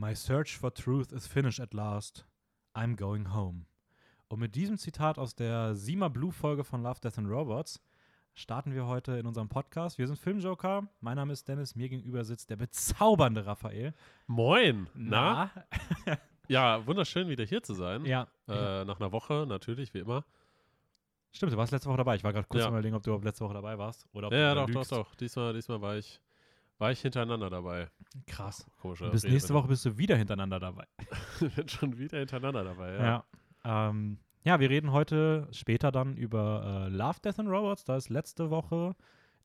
My search for truth is finished at last. I'm going home. Und mit diesem Zitat aus der Sima Blue Folge von Love, Death and Robots starten wir heute in unserem Podcast. Wir sind Filmjoker. Mein Name ist Dennis. Mir gegenüber sitzt der bezaubernde Raphael. Moin. Na? ja, wunderschön wieder hier zu sein. Ja. Äh, nach einer Woche natürlich, wie immer. Stimmt, du warst letzte Woche dabei. Ich war gerade kurz Ja. überlegen, ob du überhaupt letzte Woche dabei warst. Oder ob Ja, ja, du doch, lügst. doch, doch. Diesmal, diesmal war ich, war ich hintereinander dabei. Krass. Komischer Bis nächste Woche bist du wieder hintereinander dabei. Woche. bin schon wieder hintereinander dabei, ja. Ja. Ähm, ja, wir reden heute später dann über äh, Love, Death and Robots. Da ist letzte Woche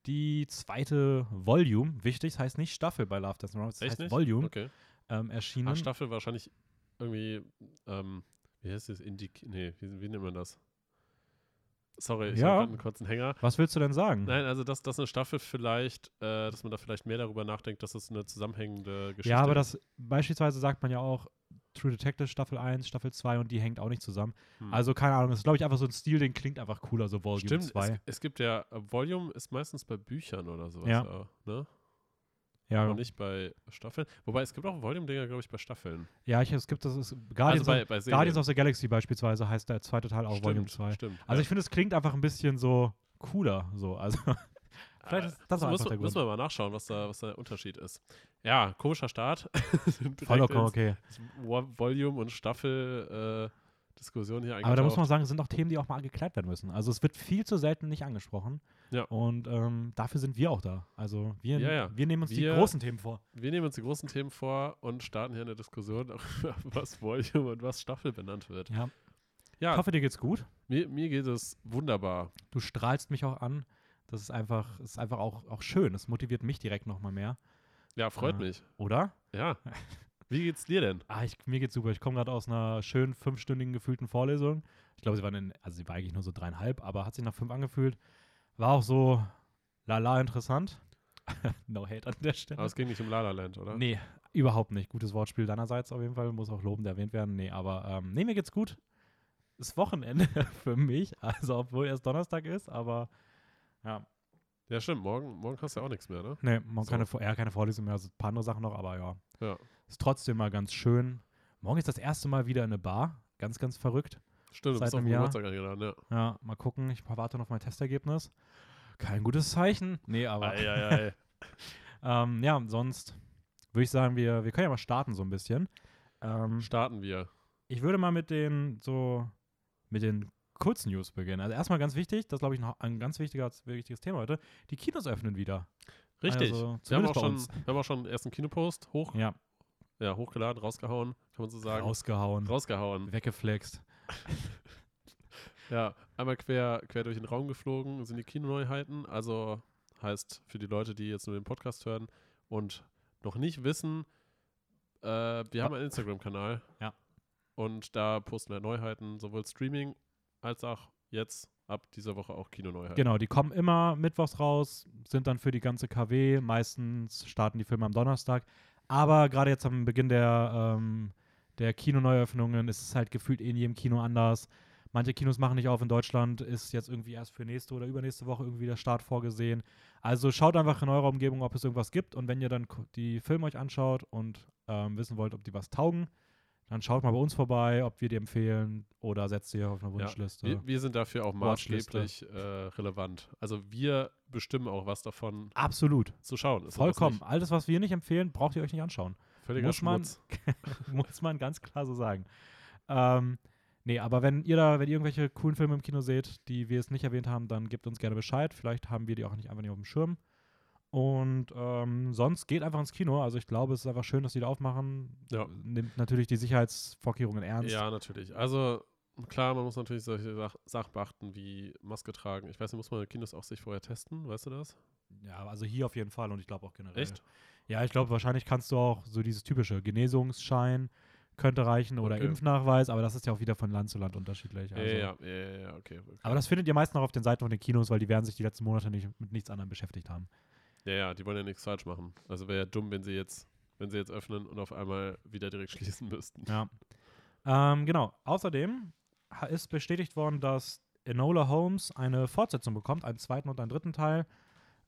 die zweite Volume, wichtig, das heißt nicht Staffel bei Love, Death and Robots, das Echt heißt nicht? Volume, Okay. ähm, erschienen. Ach, Staffel wahrscheinlich irgendwie, ähm, wie heißt das? Indik nee, wie, wie nennt man das? Sorry, ich Ja. habe einen kurzen Hänger. Was willst du denn sagen? Nein, also dass, dass eine Staffel vielleicht, äh, dass man da vielleicht mehr darüber nachdenkt, dass es eine zusammenhängende Geschichte ja, aber ist. das beispielsweise sagt man ja auch True Detective Staffel 1, Staffel 2 und die hängt auch nicht zusammen. Hm. Also keine Ahnung, das ist glaube ich einfach so ein Stil, den klingt einfach cooler, so Volume Stimmt, es, 2. es gibt ja, äh, Volume ist meistens bei Büchern oder sowas, Ja. auch, ne? Ja, Aber nicht bei Staffeln. Wobei es gibt auch Volume-Dinger, glaube ich, bei Staffeln. ja ich, es gibt das, ist Guardians, also bei, of, bei. Guardians of the Galaxy beispielsweise heißt der zweite Teil auch stimmt, Volume 2. Stimmt. Also ja. ich finde, es klingt einfach ein bisschen so cooler, so, also vielleicht ist das auch muss, einfach der muss Grund. man mal nachschauen, was da, was der Unterschied ist. Ja, komischer Start. Vollkommen okay. Vo- Volume und Staffel äh, Diskussion hier Aber da muss man sagen, es sind auch Themen, die auch mal geklärt werden müssen. Also es wird viel zu selten nicht angesprochen. Ja. Und ähm, dafür sind wir auch da. Also wir, Ja, ja. wir nehmen uns Wir- die großen Themen vor. Wir nehmen uns die großen Themen vor und starten hier eine Diskussion, darüber, was Volume und was Staffel benannt wird. Ja. Ich hoffe, dir geht's gut. mir, mir geht es wunderbar. Du strahlst mich auch an. Das ist einfach, ist einfach auch, auch schön. Das motiviert mich direkt nochmal mehr. Ja, freut Ja. mich. Oder? Ja. Wie geht's dir denn? Ah, ich, mir geht's super. Ich komme gerade aus einer schönen fünfstündigen gefühlten Vorlesung. Ich glaube, sie waren in, also sie war eigentlich nur so dreieinhalb, aber hat sich nach fünf angefühlt. War auch so lala interessant. no hate an der Stelle. Aber es ging nicht um La La Land, oder? Nee, überhaupt nicht. Gutes Wortspiel deinerseits auf jeden Fall. Muss auch lobend erwähnt werden. Nee, aber ähm, nee, mir geht's gut. Ist Wochenende für mich. Also, obwohl erst Donnerstag ist, aber ja. Ja, stimmt. Morgen, morgen hast du ja auch nichts mehr, ne? Nee, man So. keine, ja, keine Vorlesung mehr. Also ein paar andere Sachen noch, aber ja. Ja. Ist trotzdem mal ganz schön. Morgen ist das erste Mal wieder in eine Bar. Ganz, ganz verrückt. Stimmt, du Seit bist auf einem Jahr. Eingeladen, ja. Ja, mal gucken. Ich warte noch auf mein Testergebnis. Kein gutes Zeichen. Nee, aber. Ei, ei, ei. Ähm, ja, sonst würde ich sagen, wir, wir können ja mal starten so ein bisschen. Ähm, Starten wir. Ich würde mal mit den so mit den Kurznews beginnen. Also erstmal ganz wichtig, das ist, glaube ich noch ein ganz wichtiger, wichtiges Thema heute. Die Kinos öffnen wieder. Richtig. Also, wir, haben auch schon, wir haben auch schon einen ersten Kinopost hoch, Ja, ja, hochgeladen, rausgehauen, kann man so sagen. rausgehauen, Rausgehauen. weggeflext. Ja, einmal quer, quer durch den Raum geflogen sind die Kinoneuheiten. Also heißt für die Leute, die jetzt nur den Podcast hören und noch nicht wissen, äh, wir haben einen Instagram-Kanal. Ja. Und da posten wir Neuheiten, sowohl Streaming als auch jetzt ab dieser Woche auch Kinoneuheiten. Genau, die kommen immer mittwochs raus, sind dann für die ganze KW. Meistens starten die Filme am Donnerstag. Aber gerade jetzt am Beginn der, ähm, der Kinoneueröffnungen ist es halt gefühlt in jedem Kino anders. Manche Kinos machen nicht auf in Deutschland, ist jetzt irgendwie erst für nächste oder übernächste Woche irgendwie der Start vorgesehen. Also schaut einfach in eurer Umgebung, ob es irgendwas gibt. Und wenn ihr dann die Filme euch anschaut und ähm, wissen wollt, ob die was taugen, dann schaut mal bei uns vorbei, ob wir die empfehlen oder setzt sie auf eine Ja, Wunschliste. wir, wir sind dafür auch maßgeblich äh, relevant. Also wir bestimmen auch, was davon Absolut. zu schauen ist. Vollkommen. Alles, was wir nicht empfehlen, braucht ihr euch nicht anschauen. Völliger Muss man-. Muss man ganz klar so sagen. Ähm, nee, aber wenn ihr da, wenn ihr irgendwelche coolen Filme im Kino seht, die wir es nicht erwähnt haben, dann gebt uns gerne Bescheid. Vielleicht haben wir die auch nicht einfach nicht auf dem Schirm. Und ähm, sonst geht einfach ins Kino. Also ich glaube, es ist einfach schön, dass die da aufmachen. Ja. Nimmt natürlich die Sicherheitsvorkehrungen ernst. Ja, natürlich. Also klar, man muss natürlich solche Sach Sachen beachten wie Maske tragen. Ich weiß nicht, muss man in Kinos auch sich vorher testen, weißt du das? Ja, also hier auf jeden Fall und ich glaube auch generell. Echt? Ja, ich glaube, wahrscheinlich kannst du auch so dieses typische Genesungsschein könnte reichen oder Okay. Impfnachweis, aber das ist ja auch wieder von Land zu Land unterschiedlich. Also. ja, ja, ja, ja, okay, okay. Aber das findet ihr meist noch auf den Seiten von den Kinos, weil die werden sich die letzten Monate nicht mit nichts anderem beschäftigt haben. Ja, ja, die wollen ja nichts falsch machen. Also wäre ja dumm, wenn sie jetzt, wenn sie jetzt öffnen und auf einmal wieder direkt schließen müssten. Ja. Ähm, genau. Außerdem ist bestätigt worden, dass Enola Holmes eine Fortsetzung bekommt, einen zweiten und einen dritten Teil.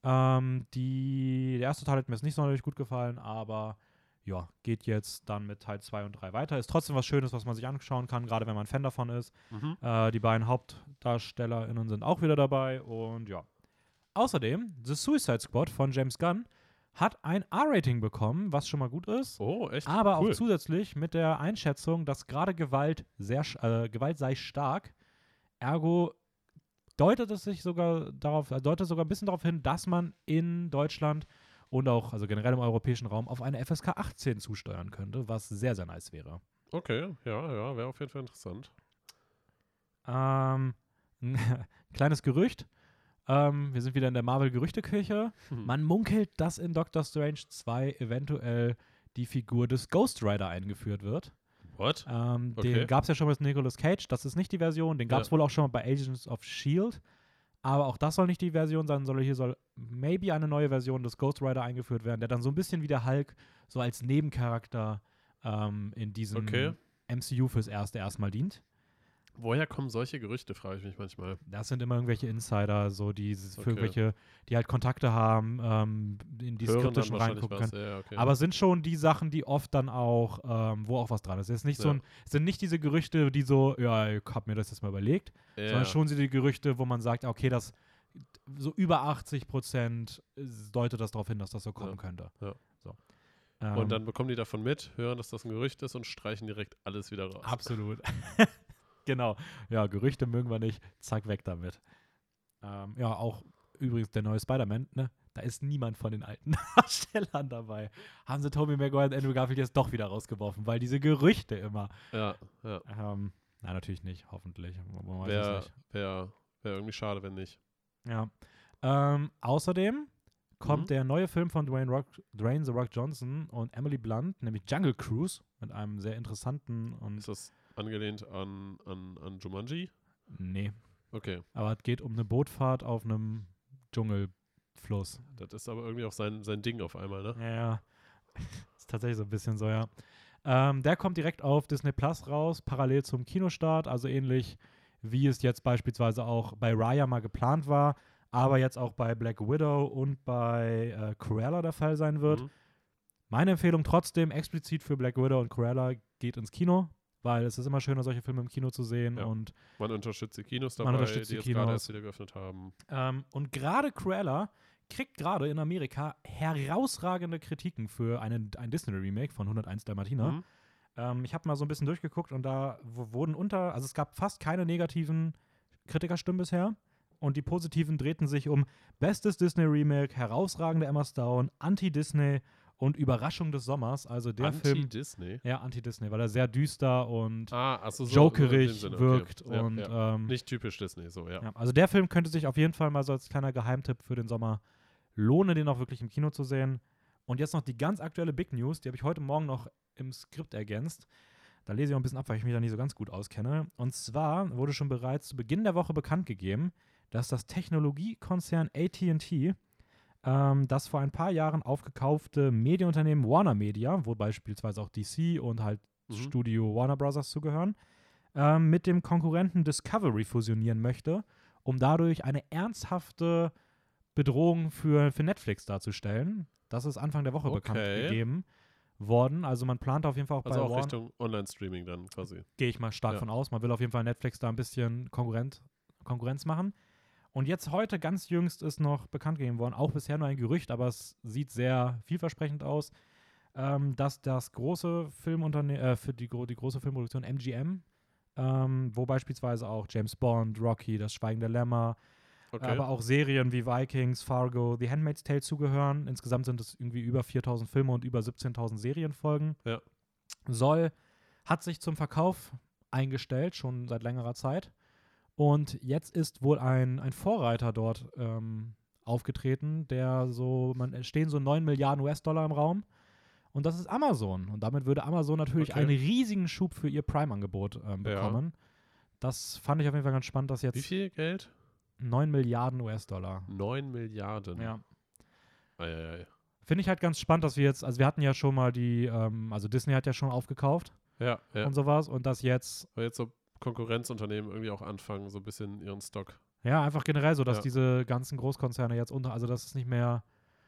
Ähm, die, der erste Teil hat mir jetzt nicht sonderlich gut gefallen, aber ja, geht jetzt dann mit Teil 2 und 3 weiter. Ist trotzdem was Schönes, was man sich anschauen kann, gerade wenn man Fan davon ist. Mhm. Äh, die beiden HauptdarstellerInnen sind auch wieder dabei und ja. Außerdem, The Suicide Squad von James Gunn hat ein R-Rating bekommen, was schon mal gut ist. Oh, echt? Aber cool. auch zusätzlich mit der Einschätzung, dass gerade Gewalt sehr äh, Gewalt sei stark. Ergo deutet es sich sogar darauf, äh, deutet sogar ein bisschen darauf hin, dass man in Deutschland und auch, also generell im europäischen Raum, auf eine FSK 18 zusteuern könnte, was sehr, sehr nice wäre. Okay, ja, ja, wäre auf jeden Fall interessant. Ähm, ein kleines Gerücht. Ähm, wir sind wieder in der Marvel-Gerüchteküche. Hm. Man munkelt, dass in Doctor Strange 2 eventuell die Figur des Ghost Rider eingeführt wird. What? Ähm, Okay. Den gab es ja schon mit Nicolas Cage, das ist nicht die Version. Den gab es Ja. wohl auch schon mal bei Agents of S.H.I.E.L.D. Aber auch das soll nicht die Version sein, sondern hier soll maybe eine neue Version des Ghost Rider eingeführt werden, der dann so ein bisschen wie der Hulk so als Nebencharakter ähm, in diesem Okay. MCU fürs Erste erstmal dient. Woher kommen solche Gerüchte, frage ich mich manchmal. Das sind immer irgendwelche Insider, so die für Okay. irgendwelche, die halt Kontakte haben, ähm, in die wahrscheinlich reingucken können. Ja, okay. Aber es sind schon die Sachen, die oft dann auch, ähm, wo auch was dran ist. Es ist nicht so Ja. ein, es sind nicht diese Gerüchte, die so, ja, ich hab mir das jetzt mal überlegt, ja. sondern schon so die Gerüchte, wo man sagt, okay, das so über 80 Prozent deutet das darauf hin, dass das so kommen könnte. So. Ähm, Und dann bekommen die davon mit, hören, dass das ein Gerücht ist und streichen direkt alles wieder raus. Absolut. genau. Ja, Gerüchte mögen wir nicht. Zack, weg damit. Ähm, ja, auch übrigens der neue Spider-Man, ne? Da ist niemand von den alten Darstellern dabei. Haben sie Tobey Maguire und Andrew Garfield jetzt doch wieder rausgeworfen, weil diese Gerüchte immer. Ja, ja. Ähm, na, natürlich nicht, hoffentlich. Wäre wär, wär irgendwie schade, wenn nicht. Ja. Ähm, außerdem kommt Mhm. der neue Film von Dwayne, Rock, Dwayne The Rock Johnson und Emily Blunt, nämlich Jungle Cruise, mit einem sehr interessanten und. Ist das angelehnt an, an, an Jumanji? Nee. Okay. Aber es geht um eine Bootfahrt auf einem Dschungelfluss. Das ist aber irgendwie auch sein, sein Ding auf einmal, ne? Ja, ja. ist tatsächlich so ein bisschen so, ja. Ähm, der kommt direkt auf Disney Plus raus, parallel zum Kinostart, also ähnlich wie es jetzt beispielsweise auch bei Raya mal geplant war, aber jetzt auch bei Black Widow und bei äh, Cruella der Fall sein wird. Mhm. Meine Empfehlung trotzdem explizit für Black Widow und Cruella geht ins Kino, weil es ist immer schöner, solche Filme im Kino zu sehen Ja. und Man unterstützt die Kinos Man dabei, unterstützt die die jetzt gerade Kinos. erst wieder geöffnet haben. Ähm, und gerade Cruella kriegt gerade in Amerika herausragende Kritiken für einen, ein Disney-Remake von 101 Dalmatiner. Mhm. Ähm, ich habe mal so ein bisschen durchgeguckt und da wurden unter, also es gab fast keine negativen Kritikerstimmen bisher. Und die positiven drehten sich um bestes Disney-Remake, herausragende Emma Stone, Anti-Disney und Überraschung des Sommers. Also der Film, Anti-Disney? ja, Anti-Disney, weil er sehr düster und Ah, so, jokerig so okay. wirkt. Ja, und ja. Ähm, Nicht typisch Disney, so, ja. ja, also der Film könnte sich auf jeden Fall mal so als kleiner Geheimtipp für den Sommer lohnen, den auch wirklich im Kino zu sehen. Und jetzt noch die ganz aktuelle Big News, die habe ich heute Morgen noch im Skript ergänzt. Da lese ich auch ein bisschen ab, weil ich mich da nicht so ganz gut auskenne. Und zwar wurde schon bereits zu Beginn der Woche bekannt gegeben, dass das Technologiekonzern ATT ähm, das vor ein paar Jahren aufgekaufte Medienunternehmen Warner Media, wo beispielsweise auch DC und halt Mhm. Studio Warner Brothers zugehören, ähm, mit dem Konkurrenten Discovery fusionieren möchte, um dadurch eine ernsthafte Bedrohung für, für Netflix darzustellen. Das ist Anfang der Woche bekannt Okay. gegeben worden. Also man plant auf jeden Fall auch Also bei auch Warner, Richtung Online-Streaming dann quasi. gehe ich mal stark Ja. von aus. Man will auf jeden Fall Netflix da ein bisschen Konkurrent, Konkurrenz machen. Und jetzt heute, ganz jüngst, ist noch bekannt gegeben worden, auch bisher nur ein Gerücht, aber es sieht sehr vielversprechend aus, ähm, dass das große Filmunternehmen, äh, für die, die große Filmproduktion MGM, ähm, wo beispielsweise auch James Bond, Rocky, Das Schweigen der Lämmer, Okay. aber auch Serien wie Vikings, Fargo, The Handmaid's Tale zugehören. Insgesamt sind es irgendwie über 4000 Filme und über 17.000 Serienfolgen. Ja. Soll, hat sich zum Verkauf eingestellt, schon seit längerer Zeit. Und jetzt ist wohl ein, ein Vorreiter dort ähm, aufgetreten, der so, man stehen so 9 Milliarden US-Dollar im Raum. Und das ist Amazon. Und damit würde Amazon natürlich Okay. einen riesigen Schub für ihr Prime-Angebot ähm, Ja. bekommen. Das fand ich auf jeden Fall ganz spannend, dass Wie jetzt viel Geld? 9 Milliarden US-Dollar. 9 Milliarden. Ja. Eieiei. Finde ich halt ganz spannend, dass wir jetzt, also wir hatten ja schon mal die, ähm, also Disney hat ja schon aufgekauft Ja, ja. und sowas und das jetzt, Weil jetzt so Konkurrenzunternehmen irgendwie auch anfangen, so ein bisschen ihren Stock. ja, einfach generell so, dass Ja. diese ganzen Großkonzerne jetzt unter, also dass es nicht mehr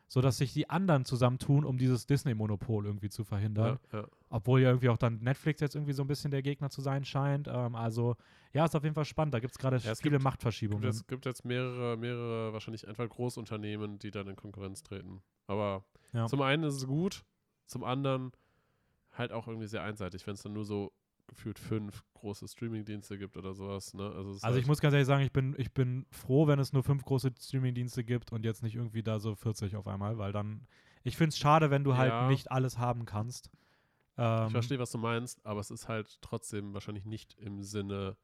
sodass sich die anderen zusammentun, um dieses Disney-Monopol irgendwie zu verhindern. Ja, ja. Obwohl ja irgendwie auch dann Netflix jetzt irgendwie so ein bisschen der Gegner zu sein scheint. Ähm, also, ja, ist auf jeden Fall spannend. Da gibt es gerade Ja, es viele gibt- Machtverschiebungen. Es gibt jetzt mehrere, mehrere, wahrscheinlich einfach Großunternehmen, die dann in Konkurrenz treten. Aber Ja. zum einen ist es gut, zum anderen halt auch irgendwie sehr einseitig, wenn es dann nur so gefühlt fünf große Streamingdienste gibt oder sowas. Ne? Also, Also halt, ich muss ganz ehrlich sagen, ich bin, ich bin froh, wenn es nur fünf große Streamingdienste gibt und jetzt nicht irgendwie da so 40 auf einmal, weil dann, ich finde es schade, wenn du halt Ja. nicht alles haben kannst. Ähm, Ich verstehe, was du meinst, aber es ist halt trotzdem wahrscheinlich nicht im Sinne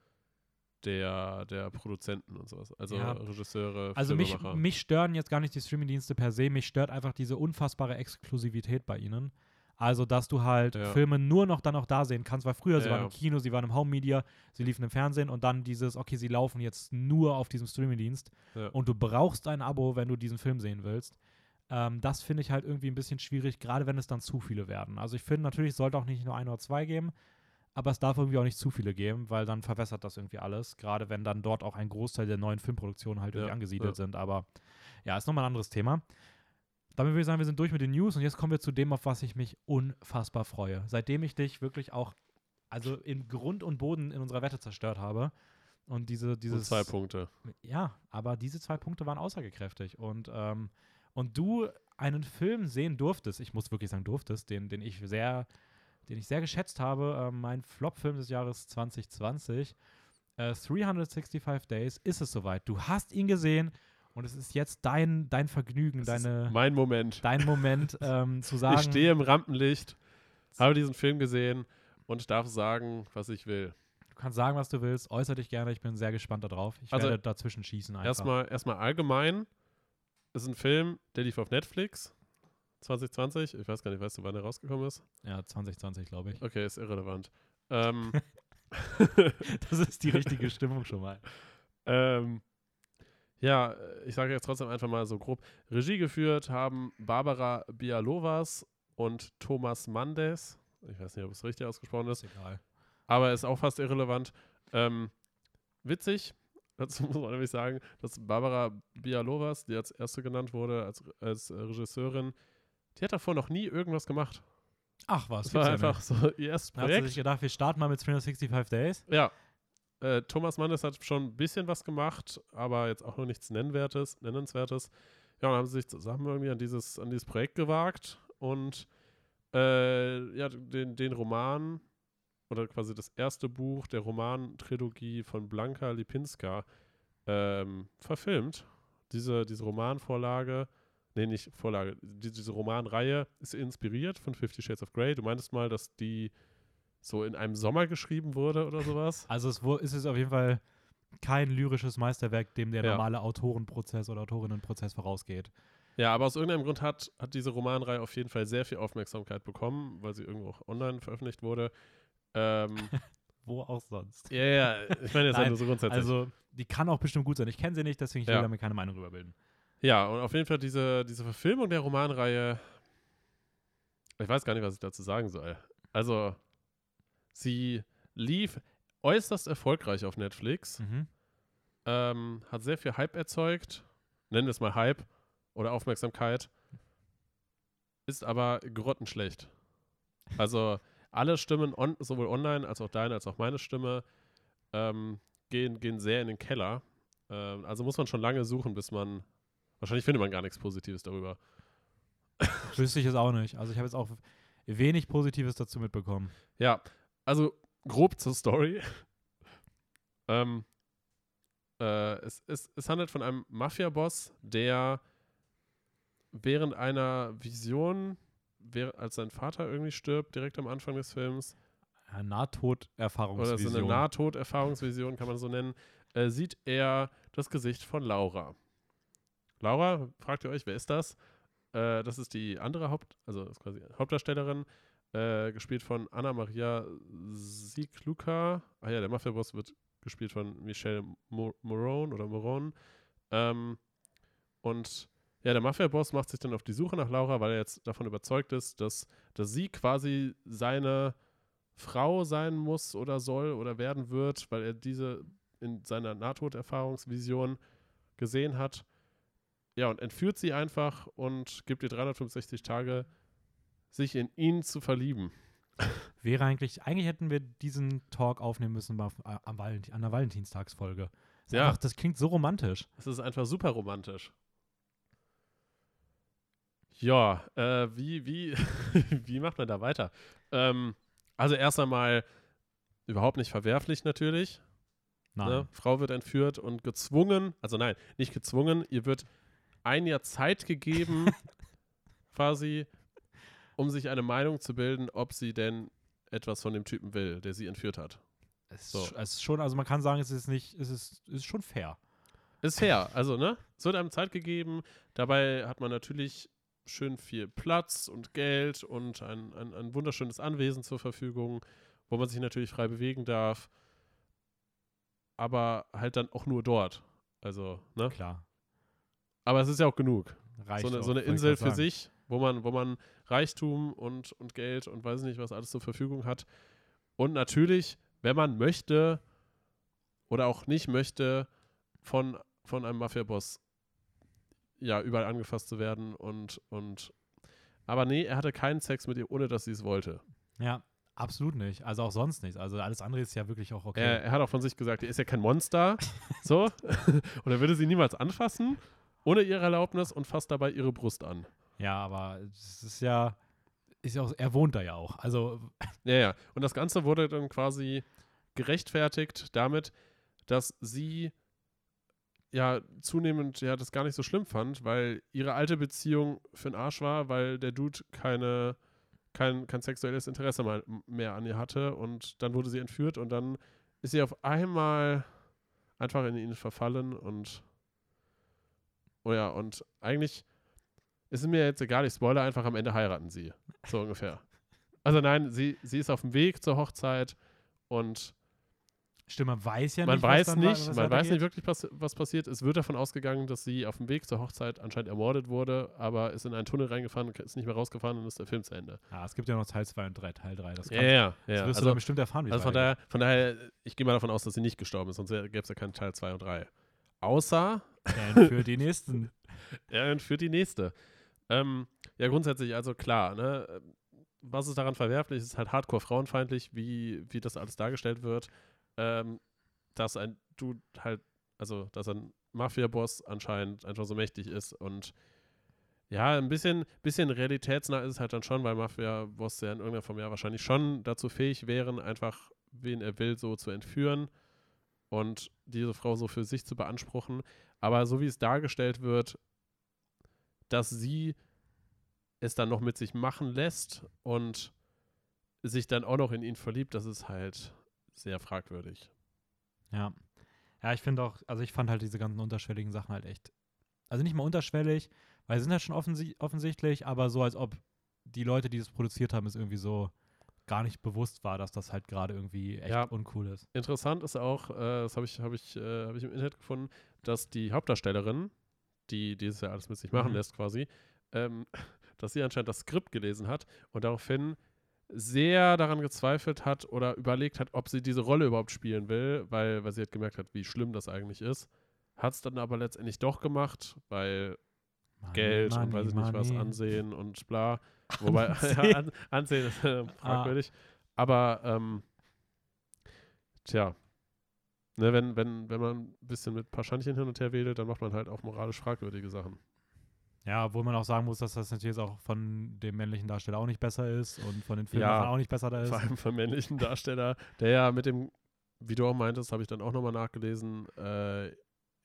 der, der Produzenten und sowas. Also Ja. Regisseure, Also mich, mich stören jetzt gar nicht die Streamingdienste per se, mich stört einfach diese unfassbare Exklusivität bei ihnen. Also, dass du halt Ja. Filme nur noch dann auch da sehen kannst, weil früher, sie Ja, waren im Kino, sie waren im Home Media, sie liefen im Fernsehen und dann dieses, okay, sie laufen jetzt nur auf diesem Streamingdienst Ja. und du brauchst ein Abo, wenn du diesen Film sehen willst. Ähm, das finde ich halt irgendwie ein bisschen schwierig, gerade wenn es dann zu viele werden. Also ich finde natürlich, es sollte auch nicht nur ein oder zwei geben, aber es darf irgendwie auch nicht zu viele geben, weil dann verwässert das irgendwie alles, gerade wenn dann dort auch ein Großteil der neuen Filmproduktionen halt irgendwie angesiedelt sind. Aber ja, ist nochmal ein anderes Thema. Damit würde ich sagen, wir sind durch mit den News und jetzt kommen wir zu dem, auf was ich mich unfassbar freue. Seitdem ich dich wirklich auch, also in Grund und Boden in unserer Wette zerstört habe und diese, Und dieses zwei Punkte. ja, aber diese zwei Punkte waren aussagekräftig. Und, ähm, und du einen Film sehen durftest, ich muss wirklich sagen durftest, den, den ich sehr, den ich sehr geschätzt habe, ähm, mein Flop-Film des Jahres 2020, äh, 365 Days, ist es soweit. Du hast ihn gesehen und es ist jetzt dein, dein Vergnügen, Das deine, mein Moment. dein Moment ähm, zu sagen. Ich stehe im Rampenlicht, habe diesen Film gesehen und darf sagen, was ich will. Du kannst sagen, was du willst, äußere dich gerne, ich bin sehr gespannt darauf. Ich Also, werde dazwischen schießen einfach. Erstmal, erstmal allgemein. ist ein Film, der lief auf Netflix 2020. Ich weiß gar nicht, weißt du, wann er rausgekommen ist? Ja, 2020, glaube ich. Okay, ist irrelevant. ähm, Das ist die richtige Stimmung schon mal. ähm, ja, ich sage jetzt trotzdem einfach mal so grob. Regie geführt haben Barbara Bialovas und Thomas Mandes. Ich weiß nicht, ob es richtig ausgesprochen ist. Egal. aber ist auch fast irrelevant. Ähm, witzig, dazu muss man nämlich sagen, dass Barbara Bialovas, die als erste genannt wurde, als, als äh, Regisseurin, die hat davor noch nie irgendwas gemacht. Ach was, Das war ja einfach nicht. so ihr erstes Da hat sie sich Projekt. gedacht, wir starten mal mit 365 Days. Ja. Äh, Thomas Mannes hat schon ein bisschen was gemacht, aber jetzt auch noch nichts Nennwertes, Nennenswertes. Ja, und haben sie sich zusammen irgendwie an dieses, an dieses Projekt gewagt und äh, ja, den, den Roman oder quasi das erste Buch der Roman-Trilogie von Blanka Lipinska ähm, verfilmt. Diese, diese Romanvorlage, nee, nicht Vorlage, die, diese Romanreihe ist inspiriert von Fifty Shades of Grey. Du meintest mal, dass die so in einem Sommer geschrieben wurde oder sowas. Also es ist es auf jeden Fall kein lyrisches Meisterwerk, dem der Ja. normale Autorenprozess oder Autorinnenprozess vorausgeht. Ja, aber aus irgendeinem Grund hat, hat diese Romanreihe auf jeden Fall sehr viel Aufmerksamkeit bekommen, weil sie irgendwo auch online veröffentlicht wurde. Ähm, Wo auch sonst. ja, ja, ich meine jetzt Nein, nur so grundsätzlich. Also, die kann auch bestimmt gut sein. Ich kenne sie nicht, deswegen ich will Ja. damit keine Meinung rüberbilden. Ja, und auf jeden Fall diese, diese Verfilmung der Romanreihe, ich weiß gar nicht, was ich dazu sagen soll. Also, sie lief äußerst erfolgreich auf Netflix, Mhm. ähm, hat sehr viel Hype erzeugt, nennen wir es mal Hype oder Aufmerksamkeit, ist aber grottenschlecht. Also, alle Stimmen, on, sowohl online als auch deine als auch meine Stimme, ähm, gehen, gehen sehr in den Keller. Ähm, also muss man schon lange suchen, bis man Wahrscheinlich findet man gar nichts Positives darüber. Wüsste ich es auch nicht. Also ich habe jetzt auch wenig Positives dazu mitbekommen. Ja, also grob zur Story. ähm, äh, es, es, es handelt von einem Mafia-Boss, der während einer Vision, während, als sein Vater irgendwie stirbt, direkt am Anfang des Films, Ja, oder so Nahtoderfahrungsvision. eine Nahtoderfahrungsvision, kann man so nennen, äh, sieht er das Gesicht von Laura. Laura, fragt ihr euch, wer ist das? Äh, das ist die andere Haupt, also quasi Hauptdarstellerin, äh, gespielt von Anna Maria Siegluca. Ah ja, der Mafia-Boss wird gespielt von Michelle Mo Morone oder Morone. Ähm, und ja, der Mafia-Boss macht sich dann auf die Suche nach Laura, weil er jetzt davon überzeugt ist, dass, dass sie quasi seine Frau sein muss oder soll oder werden wird, weil er diese in seiner Nahtoderfahrungsvision gesehen hat. ja, und entführt sie einfach und gibt ihr 365 Tage, sich in ihn zu verlieben. Wäre eigentlich, eigentlich hätten wir diesen Talk aufnehmen müssen äh, am Valent an der Valentinstagsfolge. Ja. Einfach, das klingt so romantisch. Es ist einfach super romantisch. Ja, äh, wie, wie, wie macht man da weiter? Ähm, also erst einmal überhaupt nicht verwerflich natürlich. Nein. Ne? Frau wird entführt und gezwungen, also nein, nicht gezwungen, ihr wird ein Jahr Zeit gegeben, quasi, um sich eine Meinung zu bilden, ob sie denn etwas von dem Typen will, der sie entführt hat. Es, So. ist, schon, also man kann sagen, es ist nicht, es ist, es ist schon fair. Ist fair, also, ne? Es wird einem Zeit gegeben, dabei hat man natürlich schön viel Platz und Geld und ein, ein, ein wunderschönes Anwesen zur Verfügung, wo man sich natürlich frei bewegen darf, aber halt dann auch nur dort. Also, ne? Klar. Aber es ist ja auch genug. Reicht so eine, auch, so eine Insel für sich, wo man, wo man Reichtum und, und Geld und weiß nicht, was alles zur Verfügung hat. Und natürlich, wenn man möchte oder auch nicht möchte, von, von einem Mafia-Boss ja überall angefasst zu werden und, und aber nee, er hatte keinen Sex mit ihr, ohne dass sie es wollte. Ja, absolut nicht. Also auch sonst nicht. Also alles andere ist ja wirklich auch okay. Er, er hat auch von sich gesagt, er ist ja kein Monster, so, und er würde sie niemals anfassen, ohne ihre Erlaubnis und fasst dabei ihre Brust an. Ja, aber es ist ja, ist ja auch, er wohnt da ja auch. Also Ja, ja. Und das Ganze wurde dann quasi gerechtfertigt damit, dass sie ja zunehmend ja das gar nicht so schlimm fand, weil ihre alte Beziehung für den Arsch war, weil der Dude keine kein, kein sexuelles Interesse mal mehr an ihr hatte und dann wurde sie entführt und dann ist sie auf einmal einfach in ihn verfallen und oh ja, und eigentlich ist mir jetzt egal, ich spoilere einfach, am Ende heiraten sie. So ungefähr. Also nein, sie, sie ist auf dem Weg zur Hochzeit und stimmt, man weiß ja man nicht, was weiß dann wa- nicht, was man weiß nicht wirklich, was, was passiert. Es wird davon ausgegangen, dass sie auf dem Weg zur Hochzeit anscheinend ermordet wurde, aber ist in einen Tunnel reingefahren, ist nicht mehr rausgefahren und ist der Film zu Ende. Ja, es gibt ja noch Teil 2 und 3, Teil 3. Das, Ja, ja, das ja. wirst du Also, dann bestimmt erfahren, wie also von daher, von daher, ich gehe mal davon aus, dass sie nicht gestorben ist, sonst gäbe es ja keinen Teil 2 und 3. Außer Und für die nächsten. er entführt die nächste. Ähm, ja, grundsätzlich, also klar, ne, was ist daran verwerflich? Es ist halt hardcore frauenfeindlich, wie, wie das alles dargestellt wird. Ähm, dass ein Dude halt, also, dass ein Mafia-Boss anscheinend einfach so mächtig ist und ja, ein bisschen, bisschen realitätsnah ist es halt dann schon, weil Mafia-Boss ja in irgendeiner Form ja wahrscheinlich schon dazu fähig wären, einfach wen er will so zu entführen und diese Frau so für sich zu beanspruchen. Aber so wie es dargestellt wird, dass sie es dann noch mit sich machen lässt und sich dann auch noch in ihn verliebt, das ist halt sehr fragwürdig. Ja. Ja, ich finde auch, also ich fand halt diese ganzen unterschwelligen Sachen halt echt. Also nicht mal unterschwellig, weil sie sind halt schon offensi offensichtlich, aber so, als ob die Leute, die das produziert haben, es irgendwie so gar nicht bewusst war, dass das halt gerade irgendwie echt Ja. uncool ist. Interessant ist auch, äh, das habe ich, hab ich, äh, hab ich im Internet gefunden, dass die Hauptdarstellerin, die dieses ja alles mit sich machen Mhm. lässt quasi, ähm, dass sie anscheinend das Skript gelesen hat und daraufhin sehr daran gezweifelt hat oder überlegt hat, ob sie diese Rolle überhaupt spielen will, weil, weil sie halt gemerkt hat, wie schlimm das eigentlich ist. Hat es dann aber letztendlich doch gemacht, weil Money, Geld und money, weiß ich nicht was. Ansehen und bla. Wobei, Ansehen. ja, an, Ansehen ist äh, fragwürdig. Aber, ähm, tja, ne, wenn, wenn, wenn man ein bisschen mit ein paar Scheinchen hin und her wedelt, dann macht man halt auch moralisch fragwürdige Sachen. Ja, obwohl man auch sagen muss, dass das natürlich auch von dem männlichen Darsteller auch nicht besser ist und von den Filmen Ja, auch nicht besser da ist. Vor allem vom männlichen Darsteller, der ja mit dem, wie du auch meintest, habe ich dann auch nochmal nachgelesen, äh,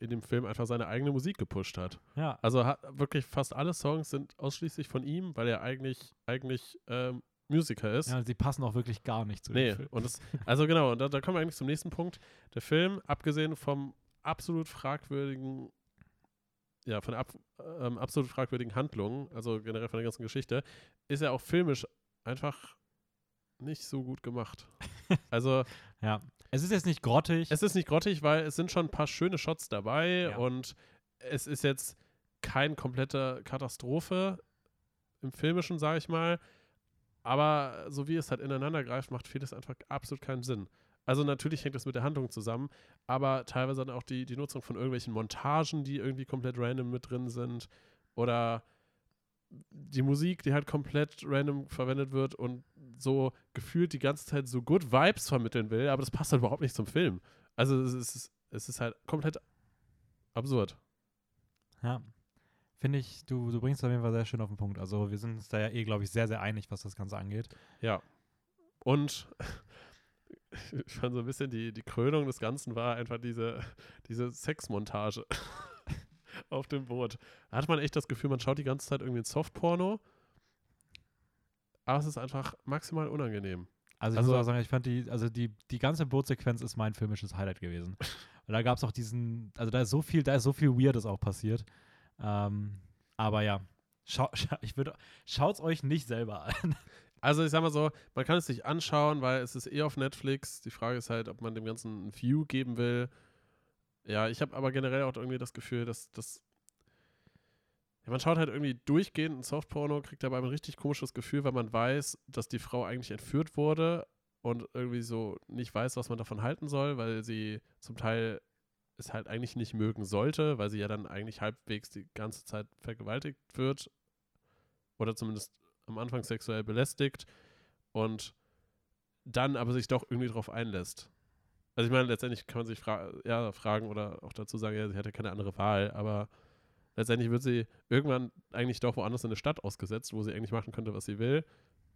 in dem Film einfach seine eigene Musik gepusht hat. Ja, Also hat, wirklich fast alle Songs sind ausschließlich von ihm, weil er eigentlich, eigentlich ähm, Musiker ist. ja, sie passen auch wirklich gar nicht zu Nee, dem Film. und das, also genau, und da, da kommen wir eigentlich zum nächsten Punkt. Der Film, abgesehen vom absolut fragwürdigen, ja, von ab, ähm, absolut fragwürdigen Handlung, also generell von der ganzen Geschichte, ist er auch filmisch einfach nicht so gut gemacht. Also, Ja, es ist jetzt nicht grottig. es ist nicht grottig, weil es sind schon ein paar schöne Shots dabei Ja. und es ist jetzt kein kompletter Katastrophe im Filmischen, sage ich mal. Aber so wie es halt ineinander greift, macht vieles einfach absolut keinen Sinn. Also natürlich hängt das mit der Handlung zusammen, aber teilweise dann auch die, die Nutzung von irgendwelchen Montagen, die irgendwie komplett random mit drin sind oder die Musik, die halt komplett random verwendet wird und so gefühlt die ganze Zeit so Good Vibes vermitteln will, aber das passt halt überhaupt nicht zum Film. Also es ist, es ist halt komplett absurd. Ja. Finde ich, du, du bringst es auf jeden Fall sehr schön auf den Punkt. Also wir sind uns da ja eh, glaube ich, sehr, sehr einig, was das Ganze angeht. Ja. Und ich fand so ein bisschen die, die Krönung des Ganzen war einfach diese, diese Sexmontage auf dem Boot. Da hat man echt das Gefühl, man schaut die ganze Zeit irgendwie ein Softporno. Aber es ist einfach maximal unangenehm. Also ich Also- muss auch sagen, ich fand die, also die, die ganze Bootsequenz ist mein filmisches Highlight gewesen. Weil da gab es auch diesen, also da ist so viel, da ist so viel Weirdes auch passiert. Ähm, aber ja, schau, schau, ich würde, schaut's euch nicht selber an. Also ich sag mal so, man kann es sich anschauen, weil es ist eh auf Netflix. Die Frage ist halt, ob man dem Ganzen ein View geben will. Ja, ich habe aber generell auch irgendwie das Gefühl, dass das. Ja, man schaut halt irgendwie durchgehend ein Softporno, kriegt dabei ein richtig komisches Gefühl, weil man weiß, dass die Frau eigentlich entführt wurde und irgendwie so nicht weiß, was man davon halten soll, weil sie zum Teil es halt eigentlich nicht mögen sollte, weil sie ja dann eigentlich halbwegs die ganze Zeit vergewaltigt wird oder zumindest am Anfang sexuell belästigt und dann aber sich doch irgendwie drauf einlässt. Also ich meine, letztendlich kann man sich fra ja, fragen oder auch dazu sagen, ja, sie hatte keine andere Wahl, aber letztendlich wird sie irgendwann eigentlich doch woanders in eine Stadt ausgesetzt, wo sie eigentlich machen könnte, was sie will,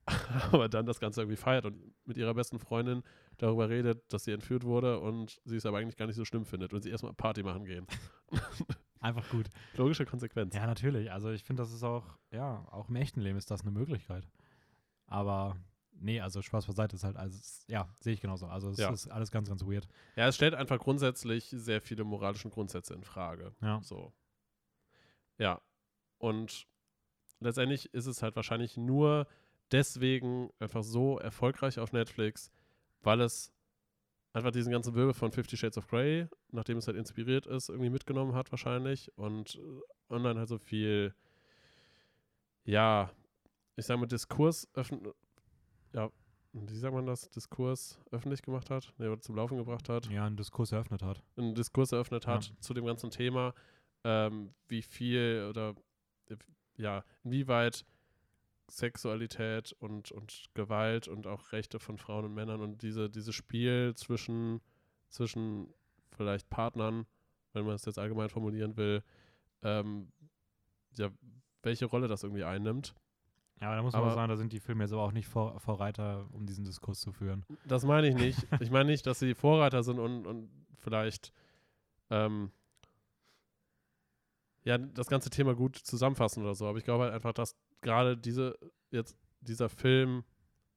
aber dann das Ganze irgendwie feiert und mit ihrer besten Freundin darüber redet, dass sie entführt wurde und sie es aber eigentlich gar nicht so schlimm findet und sie erstmal Party machen gehen. Einfach gut. Logische Konsequenz. Ja, natürlich. Also ich finde, das ist auch, ja, auch im echten Leben ist das eine Möglichkeit. Aber nee, also Spaß beiseite ist halt, also ja, sehe ich genauso. Also es Ja. ist alles ganz, ganz weird. Ja, es stellt einfach grundsätzlich sehr viele moralischen Grundsätze in Frage. Ja. So. Ja. Und letztendlich ist es halt wahrscheinlich nur deswegen einfach so erfolgreich auf Netflix, weil es einfach diesen ganzen Wirbel von Fifty Shades of Grey, nachdem es halt inspiriert ist, irgendwie mitgenommen hat wahrscheinlich und, äh, dann halt so viel, ja, ich sag mal, Diskurs öffnen, ja, wie sagt man das, Diskurs öffentlich gemacht hat, nee, oder zum Laufen gebracht hat Ja, einen Diskurs eröffnet hat. einen Diskurs eröffnet hat Ja. zu dem ganzen Thema, ähm, wie viel oder ja, inwieweit Sexualität und, und Gewalt und auch Rechte von Frauen und Männern und diese, dieses Spiel zwischen, zwischen vielleicht Partnern, wenn man es jetzt allgemein formulieren will, ähm, ja, welche Rolle das irgendwie einnimmt. Ja, aber da muss man Aber- auch sagen, da sind die Filme jetzt aber auch nicht Vor Vorreiter, um diesen Diskurs zu führen. Das meine ich nicht. Ich meine nicht, dass sie Vorreiter sind und, und vielleicht ähm, ja, das ganze Thema gut zusammenfassen oder so. Aber ich glaube halt einfach, dass gerade diese, jetzt dieser Film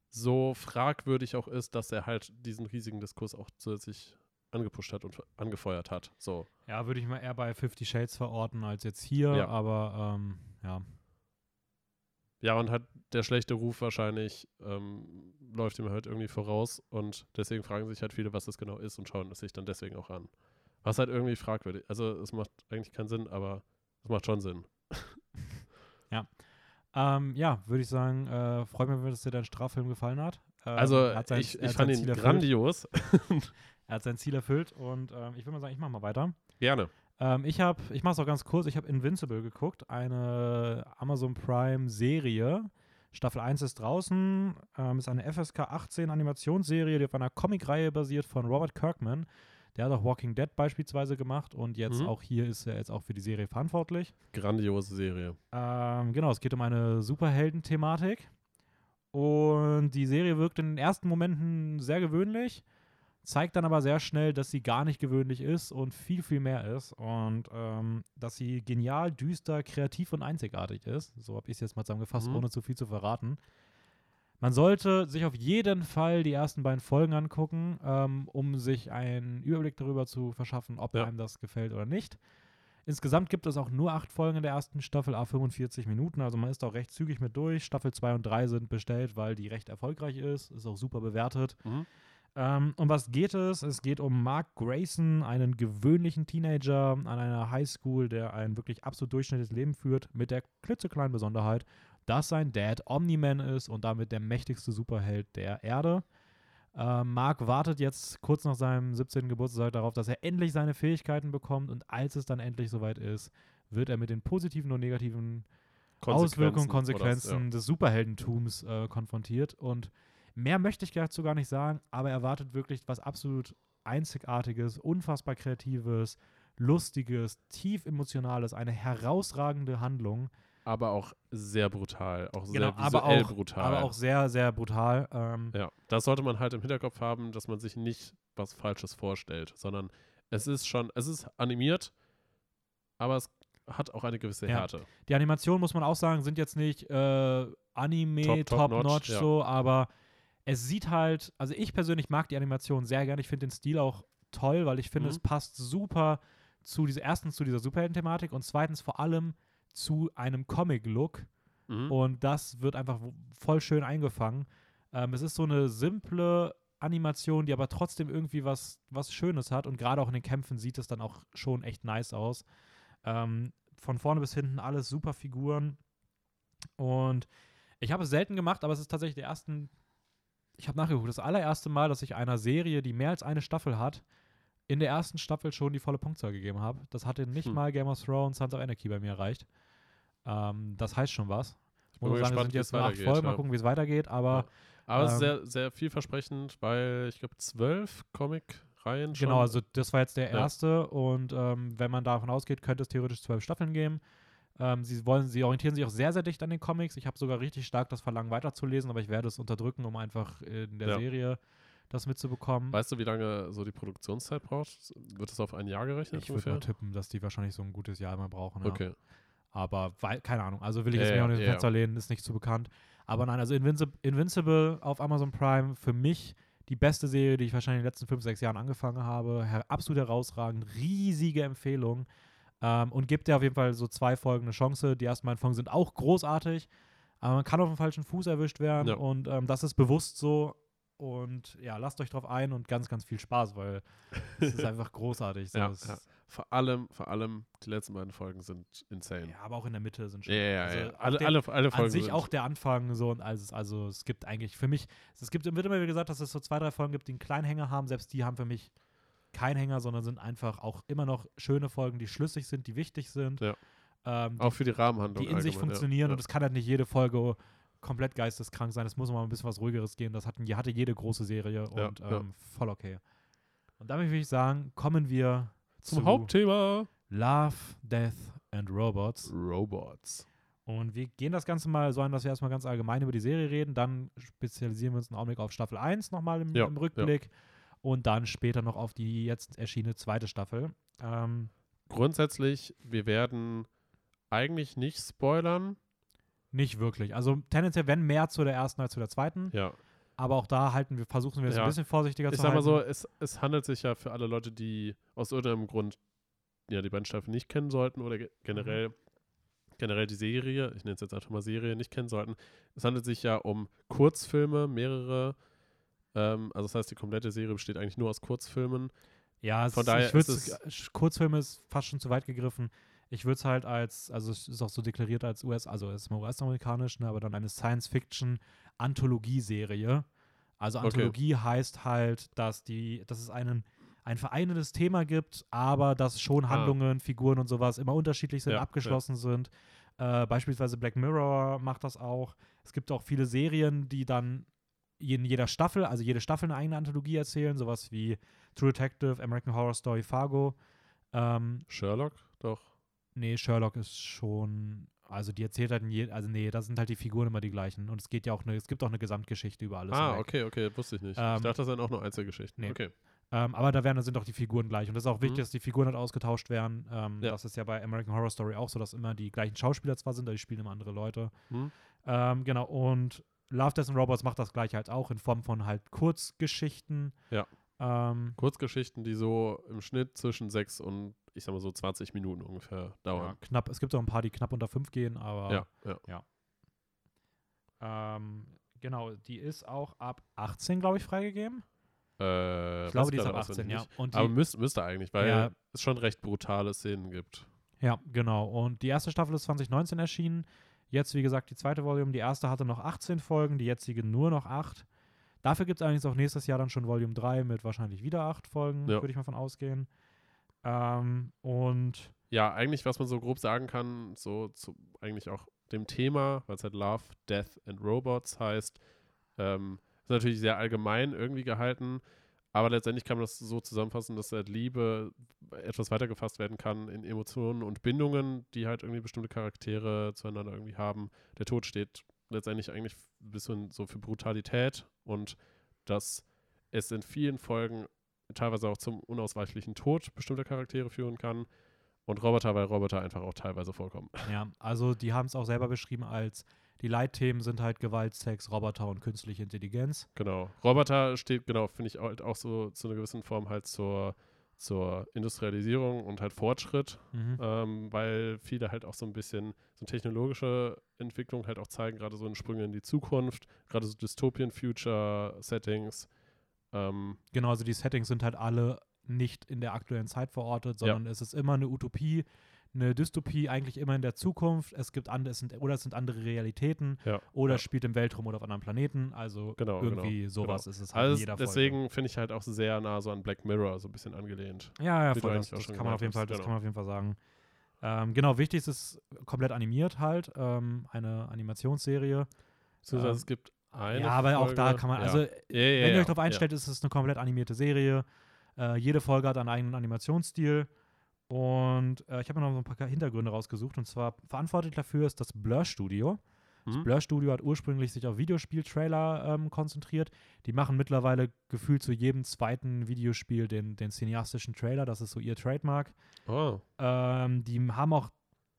so fragwürdig auch ist, dass er halt diesen riesigen Diskurs auch zusätzlich angepusht hat und angefeuert hat. So. Ja, würde ich mal eher bei Fifty Shades verorten als jetzt hier, Ja. aber ähm, ja. Ja, und hat der schlechte Ruf wahrscheinlich, ähm, läuft ihm halt irgendwie voraus und deswegen fragen sich halt viele, was das genau ist und schauen es sich dann deswegen auch an. Was halt irgendwie fragwürdig. Also es macht eigentlich keinen Sinn, aber es macht schon Sinn. Ähm, ja, würde ich sagen, äh, freut mich, dass dir dein Straffilm gefallen hat. Ähm, Also hat sein- ich, ich fand ihn Ziel erfüllt. grandios. Er hat sein Ziel erfüllt und ähm, ich würde mal sagen, ich mache mal weiter. Gerne. Ähm, ich habe, ich mache es auch ganz kurz, ich habe Invincible geguckt, eine Amazon Prime Serie. Staffel 1 ist draußen, ähm, ist eine FSK 18 Animationsserie, die auf einer Comicreihe basiert von Robert Kirkman. Der hat auch Walking Dead beispielsweise gemacht und jetzt Mhm. auch hier ist er jetzt auch für die Serie verantwortlich. Grandiose Serie. Ähm, genau, es geht um eine Superhelden-Thematik. Und die Serie wirkt in den ersten Momenten sehr gewöhnlich, zeigt dann aber sehr schnell, dass sie gar nicht gewöhnlich ist und viel, viel mehr ist. Und ähm, dass sie genial, düster, kreativ und einzigartig ist. So habe ich es jetzt mal zusammengefasst, Mhm. ohne zu viel zu verraten. Man sollte sich auf jeden Fall die ersten beiden Folgen angucken, ähm, um sich einen Überblick darüber zu verschaffen, ob Ja. einem das gefällt oder nicht. Insgesamt gibt es auch nur acht Folgen in der ersten Staffel, a 45 Minuten. Also man ist auch recht zügig mit durch. Staffel 2 und 3 sind bestellt, weil die recht erfolgreich ist. Ist auch super bewertet. Mhm. Ähm, um was geht es? Es geht um Mark Grayson, einen gewöhnlichen Teenager an einer Highschool, der ein wirklich absolut durchschnittliches Leben führt, mit der klitzekleinen Besonderheit, dass sein Dad Omni-Man ist und damit der mächtigste Superheld der Erde. Äh, Mark wartet jetzt kurz nach seinem 17. Geburtstag darauf, dass er endlich seine Fähigkeiten bekommt und als es dann endlich soweit ist, wird er mit den positiven und negativen Auswirkungen, Konsequenzen oder- des Superheldentums äh, konfrontiert. Und mehr möchte ich dazu gar nicht sagen, aber er erwartet wirklich was absolut Einzigartiges, unfassbar Kreatives, Lustiges, tief Emotionales, eine herausragende Handlung. Aber auch sehr brutal. Auch Genau, sehr aber visuell auch, brutal. aber auch sehr, sehr brutal. Ähm, Ja, das sollte man halt im Hinterkopf haben, dass man sich nicht was Falsches vorstellt, sondern es ist schon, es ist animiert, aber es hat auch eine gewisse Ja. Härte. Die Animationen, muss man auch sagen, sind jetzt nicht äh, Anime Top- top top-notch notch, ja. so, aber es sieht halt, also ich persönlich mag die Animation sehr gerne. Ich finde den Stil auch toll, weil ich finde, Mhm. es passt super zu dieser, erstens zu dieser Superhelden-Thematik und zweitens vor allem zu einem Comic-Look. Mhm. Und das wird einfach voll schön eingefangen. Ähm, es ist so eine simple Animation, die aber trotzdem irgendwie was, was Schönes hat. Und gerade auch in den Kämpfen sieht es dann auch schon echt nice aus. Ähm, von vorne bis hinten alles super Figuren. Und ich habe es selten gemacht, aber es ist tatsächlich der ersten. Ich habe nachgeguckt, das allererste Mal, dass ich einer Serie, die mehr als eine Staffel hat, in der ersten Staffel schon die volle Punktzahl gegeben habe. Das hatte nicht Hm. mal Game of Thrones Sons of Anarchy bei mir erreicht. Ähm, das heißt schon was. Ich Bin muss mal sagen, es gespannt, sind jetzt acht Folgen, mal ja. gucken, wie es weitergeht, aber aber es ist ähm, sehr, sehr vielversprechend, weil ich glaube, zwölf Comic-Reihen schon. genau, also das war jetzt der Ja. erste und ähm, wenn man davon ausgeht, könnte es theoretisch zwölf Staffeln geben. Ähm, sie, wollen, sie orientieren sich auch sehr, sehr dicht an den Comics. Ich habe sogar richtig stark das Verlangen weiterzulesen, aber ich werde es unterdrücken, um einfach in der Ja. Serie das mitzubekommen. Weißt du, wie lange so die Produktionszeit braucht? Wird es auf ein Jahr gerechnet ich würde mal tippen, dass die wahrscheinlich so ein gutes Jahr immer brauchen. Ja. Okay. Aber weil, keine Ahnung, also will ich jetzt mir ja, auch nicht ins ja, Fenster lehnen, ist nicht so bekannt. Aber nein, also Invinci Invincible auf Amazon Prime, für mich die beste Serie, die ich wahrscheinlich in den letzten fünf, sechs Jahren angefangen habe. Her absolut herausragend, riesige Empfehlung. Ähm, und gibt dir auf jeden Fall so zwei Folgen eine Chance. Die ersten beiden Folgen sind auch großartig, aber man kann auf dem falschen Fuß erwischt werden Ja. und ähm, das ist bewusst so. Und ja, lasst euch drauf ein und ganz, ganz viel Spaß, weil es ist einfach großartig. So. Ja, ja. Vor allem, vor allem, die letzten beiden Folgen sind insane. ja, aber auch in der Mitte sind schon. Ja, ja, also ja. Alle, der- alle, alle Folgen an sich sind auch der Anfang so und also, also es gibt eigentlich für mich, es gibt, wird immer wieder gesagt, dass es so zwei, drei Folgen gibt, die einen kleinen Hänger haben, selbst die haben für mich keinen Hänger, sondern sind einfach auch immer noch schöne Folgen, die schlüssig sind, die wichtig sind, Ja. ähm, auch für die Rahmenhandlung. die in sich funktionieren und es kann halt nicht jede Folge komplett geisteskrank sein, es muss mal ein bisschen was ruhigeres gehen, das hatten, hatte jede große Serie Ja, und ja. ähm, voll okay. Und damit würde ich sagen, kommen wir Zum zu Hauptthema Love, Death and Robots. Robots. Und wir gehen das Ganze mal so an, dass wir erstmal ganz allgemein über die Serie reden. Dann spezialisieren wir uns einen Augenblick auf Staffel 1 nochmal im, Ja, im Rückblick. Und dann später noch auf die jetzt erschienene zweite Staffel. Ähm, Grundsätzlich, wir werden eigentlich nicht spoilern. Nicht wirklich. Also tendenziell, wenn mehr zu der ersten als zu der zweiten. Ja. Aber auch da halten wir, versuchen wir es Ja. ein bisschen vorsichtiger Ich zu sag mal halten. so, es, es handelt sich ja für alle Leute, die aus irgendeinem Grund ja die beiden Staffeln nicht kennen sollten oder ge generell, generell die Serie, ich nenne es jetzt einfach mal Serie, nicht kennen sollten. Es handelt sich ja um Kurzfilme, mehrere. Ähm, also das heißt, die komplette Serie besteht eigentlich nur aus Kurzfilmen. Ja, es, Von daher ich ist es, Kurzfilm ist fast schon zu weit gegriffen. Ich würde es halt als, also es ist auch so deklariert als US, also es ist mal US-amerikanisch, ne, aber dann eine Science-Fiction-Anthologie-Serie. Also Okay. Anthologie heißt halt, dass die, dass es einen, ein vereinendes Thema gibt, aber dass schon Ah. Handlungen, Figuren und sowas immer unterschiedlich sind, Ja, ja. abgeschlossen sind. Äh, beispielsweise Black Mirror macht das auch. Es gibt auch viele Serien, die dann in jeder Staffel, also jede Staffel eine eigene Anthologie erzählen, sowas wie True Detective, American Horror Story, Fargo. Ähm, Sherlock, doch. Nee, Sherlock ist schon, also die erzählt halt in je, also nee, da sind halt die Figuren immer die gleichen und es geht ja auch eine, es gibt auch eine Gesamtgeschichte über alles. ah, okay, okay, wusste ich nicht. Ähm, ich dachte, das seien auch nur Einzelgeschichten. nee. Okay. Ähm, aber da werden, sind auch die Figuren gleich. Und das ist auch wichtig, Mhm. dass die Figuren halt ausgetauscht werden. Ähm, Ja. Das ist ja bei American Horror Story auch so, dass immer die gleichen Schauspieler zwar sind, aber die spielen immer andere Leute. Hm? Ähm, genau, und Love, Death and Robots macht das gleiche halt auch in Form von halt Kurzgeschichten. Ja. Ähm, Kurzgeschichten, die so im Schnitt zwischen sechs und, ich sag mal so, 20 Minuten ungefähr ja, dauern. knapp, es gibt auch ein paar, die knapp unter fünf gehen, aber Ja, ja. ähm, genau, die ist auch ab 18, glaube ich, freigegeben. Äh, Ich glaube, die ist ab 18, auswendig ja. die, Aber müsste, müsste eigentlich, weil Ja. es schon recht brutale Szenen gibt. Ja, genau. Und die erste Staffel ist 2019 erschienen. Jetzt, wie gesagt, die zweite Volume. Die erste hatte noch 18 Folgen, die jetzige nur noch 8. Dafür gibt es allerdings auch nächstes Jahr dann schon Volume 3 mit wahrscheinlich wieder 8 Folgen, Ja. würde ich mal von ausgehen. Ähm, und Ja, eigentlich, was man so grob sagen kann, so zu eigentlich auch dem Thema, weil es halt Love, Death and Robots heißt, ähm, ist natürlich sehr allgemein irgendwie gehalten, aber letztendlich kann man das so zusammenfassen, dass halt Liebe etwas weiter gefasst werden kann in Emotionen und Bindungen, die halt irgendwie bestimmte Charaktere zueinander irgendwie haben. Der Tod steht letztendlich eigentlich ein bisschen so für Brutalität und dass es in vielen Folgen teilweise auch zum unausweichlichen Tod bestimmter Charaktere führen kann. Und Roboter, weil Roboter einfach auch teilweise vorkommen. ja, also die haben es auch selber beschrieben als die Leitthemen sind halt Gewalt, Sex, Roboter und künstliche Intelligenz. Genau. Roboter steht, genau, finde ich halt auch so zu einer gewissen Form halt zur, zur Industrialisierung und halt Fortschritt, Mhm. ähm, weil viele halt auch so ein bisschen so technologische Entwicklung halt auch zeigen, gerade so in Sprünge in die Zukunft, gerade so Dystopian-Future-Settings. Ähm, Genau, also die Settings sind halt alle nicht in der aktuellen Zeit verortet, Ja. sondern es ist immer eine Utopie, eine Dystopie eigentlich immer in der Zukunft. Es gibt andere, es sind, oder es sind andere Realitäten ja. oder ja. es spielt im Weltraum oder auf anderen Planeten. Also Genau, irgendwie genau, sowas ist es halt Also in jeder Folge. deswegen finde ich halt auch sehr nah so an Black Mirror so ein bisschen angelehnt. Ja, ja, voll. Das, das kann man auf jeden Fall, das hast, kann man auf jeden Fall sagen. Ähm, genau, wichtig ist es komplett animiert halt, ähm, eine Animationsserie. Beziehungsweise Ähm, es gibt eine ja, aber auch da Folge- kann man, also ja, wenn ihr euch darauf einstellt, ist es eine komplett animierte Serie. Äh, jede Folge hat einen eigenen Animationsstil. Und äh, ich habe mir noch so ein paar Hintergründe rausgesucht. Und zwar verantwortlich dafür ist das Blur Studio. Das Hm? Blur Studio hat ursprünglich sich auf Videospiel-Trailer ähm, konzentriert. Die machen mittlerweile gefühlt zu jedem zweiten Videospiel den, den cineastischen Trailer. Das ist so ihr Trademark. Oh, Ähm, die haben auch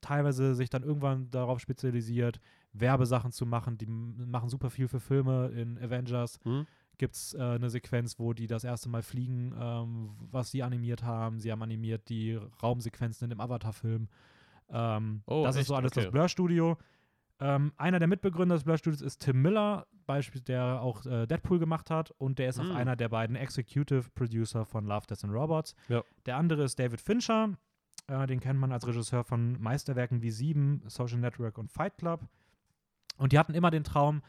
teilweise sich dann irgendwann darauf spezialisiert, Werbesachen zu machen. Die machen super viel für Filme. In Avengers hm? Gibt es äh, eine Sequenz, wo die das erste Mal fliegen, ähm, was sie animiert haben. Sie haben animiert die Raumsequenzen in dem Avatar-Film. Ähm, Oh, das ist echt? so alles Okay. das Blur-Studio. Ähm, einer der Mitbegründer des Blur-Studios ist Tim Miller, Beispiel, der auch äh, Deadpool gemacht hat. Und der ist auch Hm. einer der beiden Executive Producer von Love, Death and Robots. Ja. Der andere ist David Fincher. Äh, den kennt man als Regisseur von Meisterwerken wie Sieben, Social Network und Fight Club. Und die hatten immer den Traum,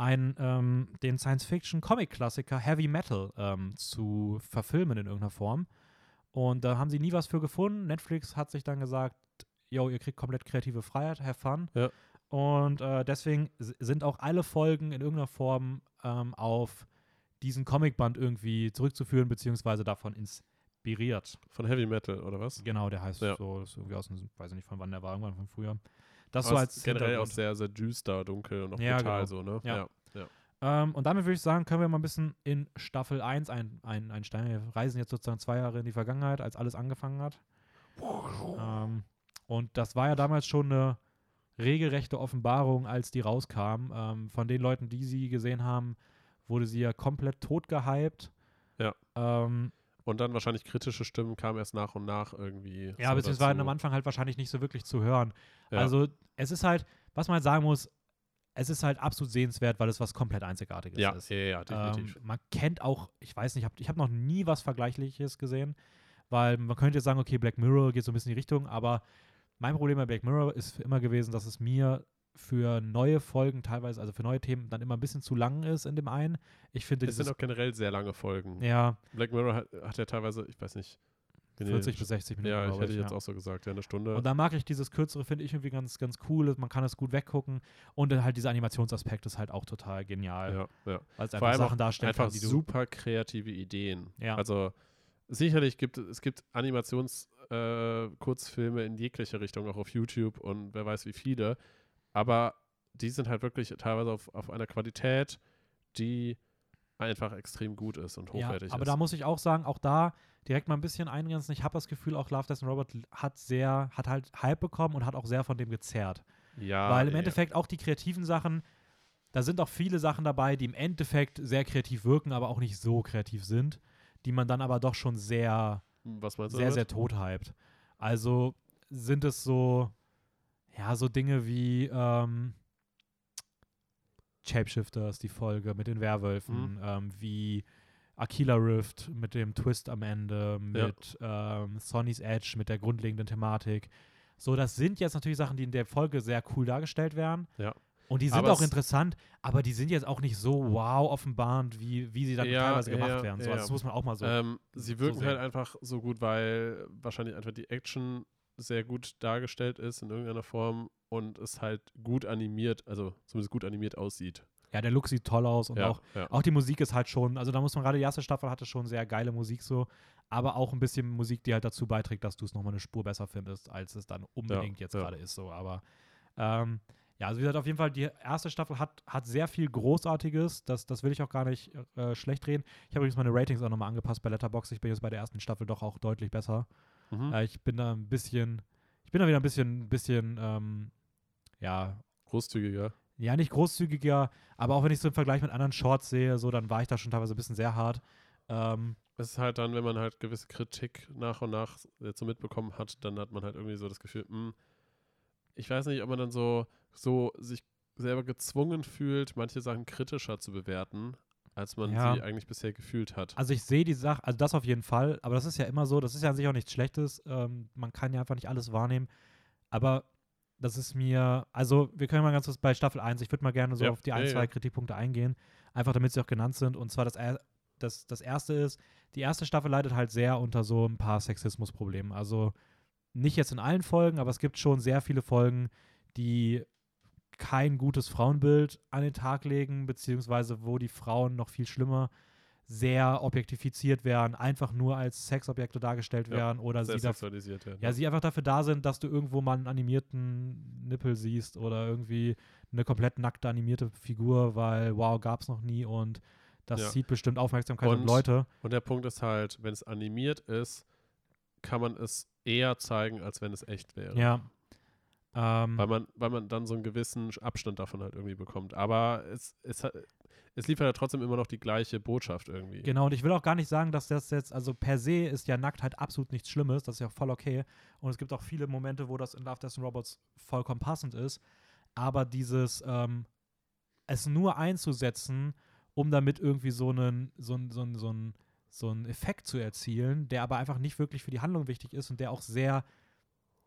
einen, ähm, den Science-Fiction-Comic-Klassiker Heavy Metal ähm, zu verfilmen in irgendeiner Form. Und da haben sie nie was für gefunden. Netflix hat sich dann gesagt, yo, ihr kriegt komplett kreative Freiheit, have fun. Ja. Und äh, deswegen sind auch alle Folgen in irgendeiner Form ähm, auf diesen Comicband irgendwie zurückzuführen, beziehungsweise davon inspiriert. Von Heavy Metal, oder was? Genau, der heißt Ja. so, ist irgendwie aus weiß ich nicht von wann der war, irgendwann von früher. Das so als ist generell auch sehr, sehr düster, dunkel und auch Ja, brutal genau. so, ne? Ja. ja. Ähm, und damit würde ich sagen, können wir mal ein bisschen in Staffel 1 ein, ein, einsteigen. Wir reisen jetzt sozusagen zwei Jahre in die Vergangenheit, als alles angefangen hat. Ähm, und das war ja damals schon eine regelrechte Offenbarung, als die rauskam. Ähm, von den Leuten, die sie gesehen haben, wurde sie ja komplett tot gehypt. Ja. Ähm, Und dann wahrscheinlich kritische Stimmen kamen erst nach und nach irgendwie. ja, so beziehungsweise dazu. am Anfang halt wahrscheinlich nicht so wirklich zu hören. Ja. Also es ist halt, was man halt sagen muss, es ist halt absolut sehenswert, weil es was komplett Einzigartiges ja, ist. ja, ja, definitiv. Ähm, man kennt auch, ich weiß nicht, ich habe noch nie was Vergleichliches gesehen, weil man könnte jetzt sagen, okay, Black Mirror geht so ein bisschen in die Richtung, aber mein Problem bei Black Mirror ist immer gewesen, dass es mir für neue Folgen teilweise, also für neue Themen, dann immer ein bisschen zu lang ist in dem einen. Ich finde, es sind auch generell sehr lange Folgen. ja, Black Mirror hat, hat ja teilweise, ich weiß nicht. bin 40 ich- bis 60 Minuten. Ja, ich hätte jetzt ja. auch so gesagt, ja, eine Stunde. Und da mag ich dieses kürzere, finde ich irgendwie ganz, ganz cool. Man kann es gut weggucken. Und dann halt dieser Animationsaspekt ist halt auch total genial. ja, ja. Weil es einfach Sachen auch darstellen einfach kann, super kreative Ideen. Ja. Also sicherlich gibt es es gibt Animations-Kurzfilme äh, in jeglicher Richtung, auch auf YouTube und wer weiß wie viele. Aber die sind halt wirklich teilweise auf, auf einer Qualität, die einfach extrem gut ist und Ja, hochwertig aber ist. da muss ich auch sagen, auch da direkt mal ein bisschen eingrenzen. Ich habe das Gefühl, auch Love, Death and Robot hat sehr, hat halt Hype bekommen und hat auch sehr von dem gezerrt. ja, Weil im ja. Endeffekt auch die kreativen Sachen, da sind auch viele Sachen dabei, die im Endeffekt sehr kreativ wirken, aber auch nicht so kreativ sind, die man dann aber doch schon sehr, sehr, damit? sehr tot hypt. Also sind es so, ja, so Dinge wie ähm, Shapeshifters, die Folge mit den Werwölfen, Mhm. ähm, wie Aquila Rift mit dem Twist am Ende, mit ähm, Sonny's Edge, mit der grundlegenden Thematik. So, das sind jetzt natürlich Sachen, die in der Folge sehr cool dargestellt werden. Ja. Und die sind Aber auch es- interessant, aber die sind jetzt auch nicht so wow offenbarend, wie, wie sie dann Ja, teilweise gemacht ja, werden. So, ja. also das muss man auch mal so. ähm, sie so wirken sehen. halt einfach so gut, weil wahrscheinlich einfach die Action sehr gut dargestellt ist in irgendeiner Form und es halt gut animiert, also zumindest gut animiert aussieht. ja, der Look sieht toll aus und ja, auch, ja. auch die Musik ist halt schon, also da muss man gerade, die erste Staffel hatte schon sehr geile Musik so, aber auch ein bisschen Musik, die halt dazu beiträgt, dass du es nochmal eine Spur besser findest, als es dann unbedingt jetzt ja. gerade ist so. Aber ähm, ja, also wie gesagt, auf jeden Fall, die erste Staffel hat, hat sehr viel Großartiges. Das, das will ich auch gar nicht äh, schlecht reden. Ich habe übrigens meine Ratings auch nochmal angepasst bei Letterboxd. Ich bin jetzt bei der ersten Staffel doch auch deutlich besser. Mhm. Äh, ich bin da ein bisschen, ich bin da wieder ein bisschen, bisschen, ähm, ja, Großzügiger. ja, nicht großzügiger, aber auch wenn ich so im Vergleich mit anderen Shorts sehe, so, dann war ich da schon teilweise ein bisschen sehr hart. Ähm, Es ist halt dann, wenn man halt gewisse Kritik nach und nach jetzt so mitbekommen hat, dann hat man halt irgendwie so das Gefühl, hm, ich weiß nicht, ob man dann so, so sich selber gezwungen fühlt, manche Sachen kritischer zu bewerten, als man Ja. sie eigentlich bisher gefühlt hat. Also ich sehe die Sache, also das auf jeden Fall, aber das ist ja immer so, das ist ja an sich auch nichts Schlechtes. Ähm, man kann ja einfach nicht alles wahrnehmen. Aber das ist mir, also wir können mal ganz kurz bei Staffel 1, ich würde mal gerne so Ja, auf die ein, ja. zwei Kritikpunkte eingehen, einfach damit sie auch genannt sind. Und zwar das, das, das erste ist, die erste Staffel leidet halt sehr unter so ein paar Sexismusproblemen. Also nicht jetzt in allen Folgen, aber es gibt schon sehr viele Folgen, die kein gutes Frauenbild an den Tag legen, beziehungsweise wo die Frauen noch viel schlimmer sehr objektifiziert werden, einfach nur als Sexobjekte dargestellt Ja, werden oder Sehr sie, da, sexualisiert werden. ja, sie einfach dafür da sind, dass du irgendwo mal einen animierten Nippel siehst oder irgendwie eine komplett nackte animierte Figur, weil wow, gab's noch nie und das Ja. zieht bestimmt Aufmerksamkeit und, Und- Leute. Und der Punkt ist halt, wenn es animiert ist, kann man es eher zeigen, als wenn es echt wäre. Ja. Ähm, Weil man, weil man dann so einen gewissen Abstand davon halt irgendwie bekommt. Aber es, es, es liefert ja trotzdem immer noch die gleiche Botschaft irgendwie. Genau, und ich will auch gar nicht sagen, dass das jetzt, also per se ist ja Nacktheit absolut nichts Schlimmes, das ist ja auch voll okay. Und es gibt auch viele Momente, wo das in Love, Death and Robots vollkommen passend ist. Aber dieses, ähm, es nur einzusetzen, um damit irgendwie so einen, so einen, so einen, so einen, so einen Effekt zu erzielen, der aber einfach nicht wirklich für die Handlung wichtig ist und der auch sehr,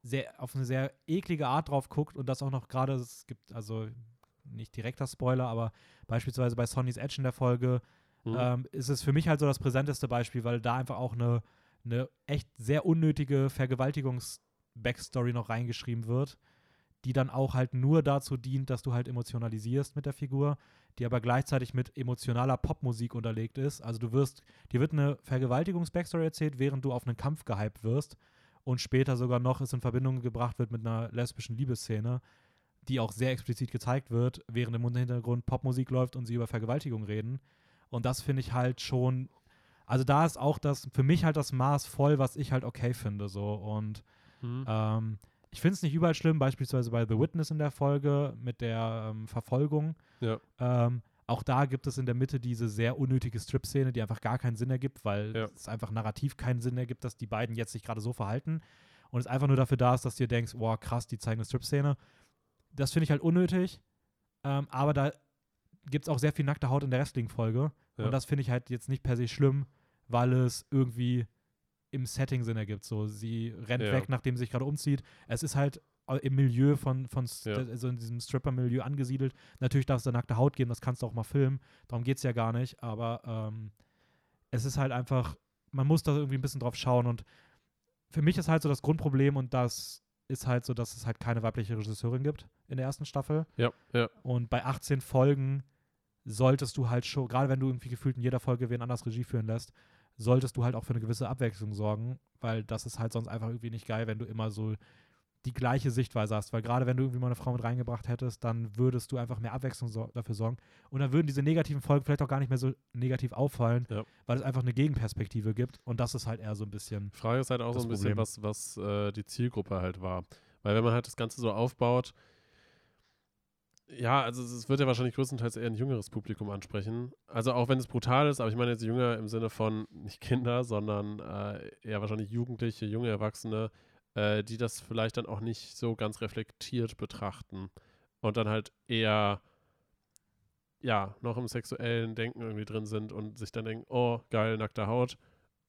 sehr, auf eine sehr eklige Art drauf guckt und das auch noch gerade, es gibt, also nicht direkter Spoiler, aber beispielsweise bei Sonny's Edge in der Folge, Mhm. ähm, ist es für mich halt so das präsenteste Beispiel, weil da einfach auch eine, eine echt sehr unnötige Vergewaltigungs-Backstory noch reingeschrieben wird, die dann auch halt nur dazu dient, dass du halt emotionalisierst mit der Figur, die aber gleichzeitig mit emotionaler Popmusik unterlegt ist. Also du wirst, dir wird eine Vergewaltigungs-Backstory erzählt, während du auf einen Kampf gehypt wirst und später sogar noch es in Verbindung gebracht wird mit einer lesbischen Liebesszene, die auch sehr explizit gezeigt wird, während im Hintergrund Popmusik läuft und sie über Vergewaltigung reden. Und das finde ich halt schon, also da ist auch das, für mich halt das Maß voll, was ich halt okay finde, so. Und Mhm. ähm, ich finde es nicht überall schlimm, beispielsweise bei The Witness in der Folge mit der ähm, Verfolgung. Ja. Ähm, auch da gibt es in der Mitte diese sehr unnötige Strip-Szene, die einfach gar keinen Sinn ergibt, weil Ja. es einfach narrativ keinen Sinn ergibt, dass die beiden jetzt sich gerade so verhalten. Und es einfach nur dafür da ist, dass du dir denkst, wow, krass, die zeigen eine Strip-Szene. Das finde ich halt unnötig. Ähm, aber da gibt es auch sehr viel nackte Haut in der restlichen Folge. Ja. Und das finde ich halt jetzt nicht per se schlimm, weil es irgendwie im Setting Sinn ergibt. So, sie rennt Ja. weg, nachdem sie sich gerade umzieht. Es ist halt im Milieu von, von Ja. also in diesem Stripper-Milieu angesiedelt. Natürlich darf es da nackte Haut geben, das kannst du auch mal filmen. Darum geht es ja gar nicht. Aber ähm, es ist halt einfach, man muss da irgendwie ein bisschen drauf schauen. Und für mich ist halt so das Grundproblem und das ist halt so, dass es halt keine weibliche Regisseurin gibt in der ersten Staffel. Ja, ja. Und bei 18 Folgen solltest du halt schon, gerade wenn du irgendwie gefühlt in jeder Folge wen anders Regie führen lässt, solltest du halt auch für eine gewisse Abwechslung sorgen, weil das ist halt sonst einfach irgendwie nicht geil, wenn du immer so die gleiche Sichtweise hast. Weil gerade wenn du irgendwie mal eine Frau mit reingebracht hättest, dann würdest du einfach mehr Abwechslung sor dafür sorgen. Und dann würden diese negativen Folgen vielleicht auch gar nicht mehr so negativ auffallen, Ja. weil es einfach eine Gegenperspektive gibt. Und das ist halt eher so ein bisschen. Frage ist halt auch so ein bisschen, Problem. was, was äh, die Zielgruppe halt war. Weil wenn man halt das Ganze so aufbaut, ja, also es wird ja wahrscheinlich größtenteils eher ein jüngeres Publikum ansprechen. Also auch wenn es brutal ist, aber ich meine jetzt jünger im Sinne von nicht Kinder, sondern äh, eher wahrscheinlich Jugendliche, junge Erwachsene, äh, die das vielleicht dann auch nicht so ganz reflektiert betrachten und dann halt eher ja, noch im sexuellen Denken irgendwie drin sind und sich dann denken, oh, geil, nackte Haut.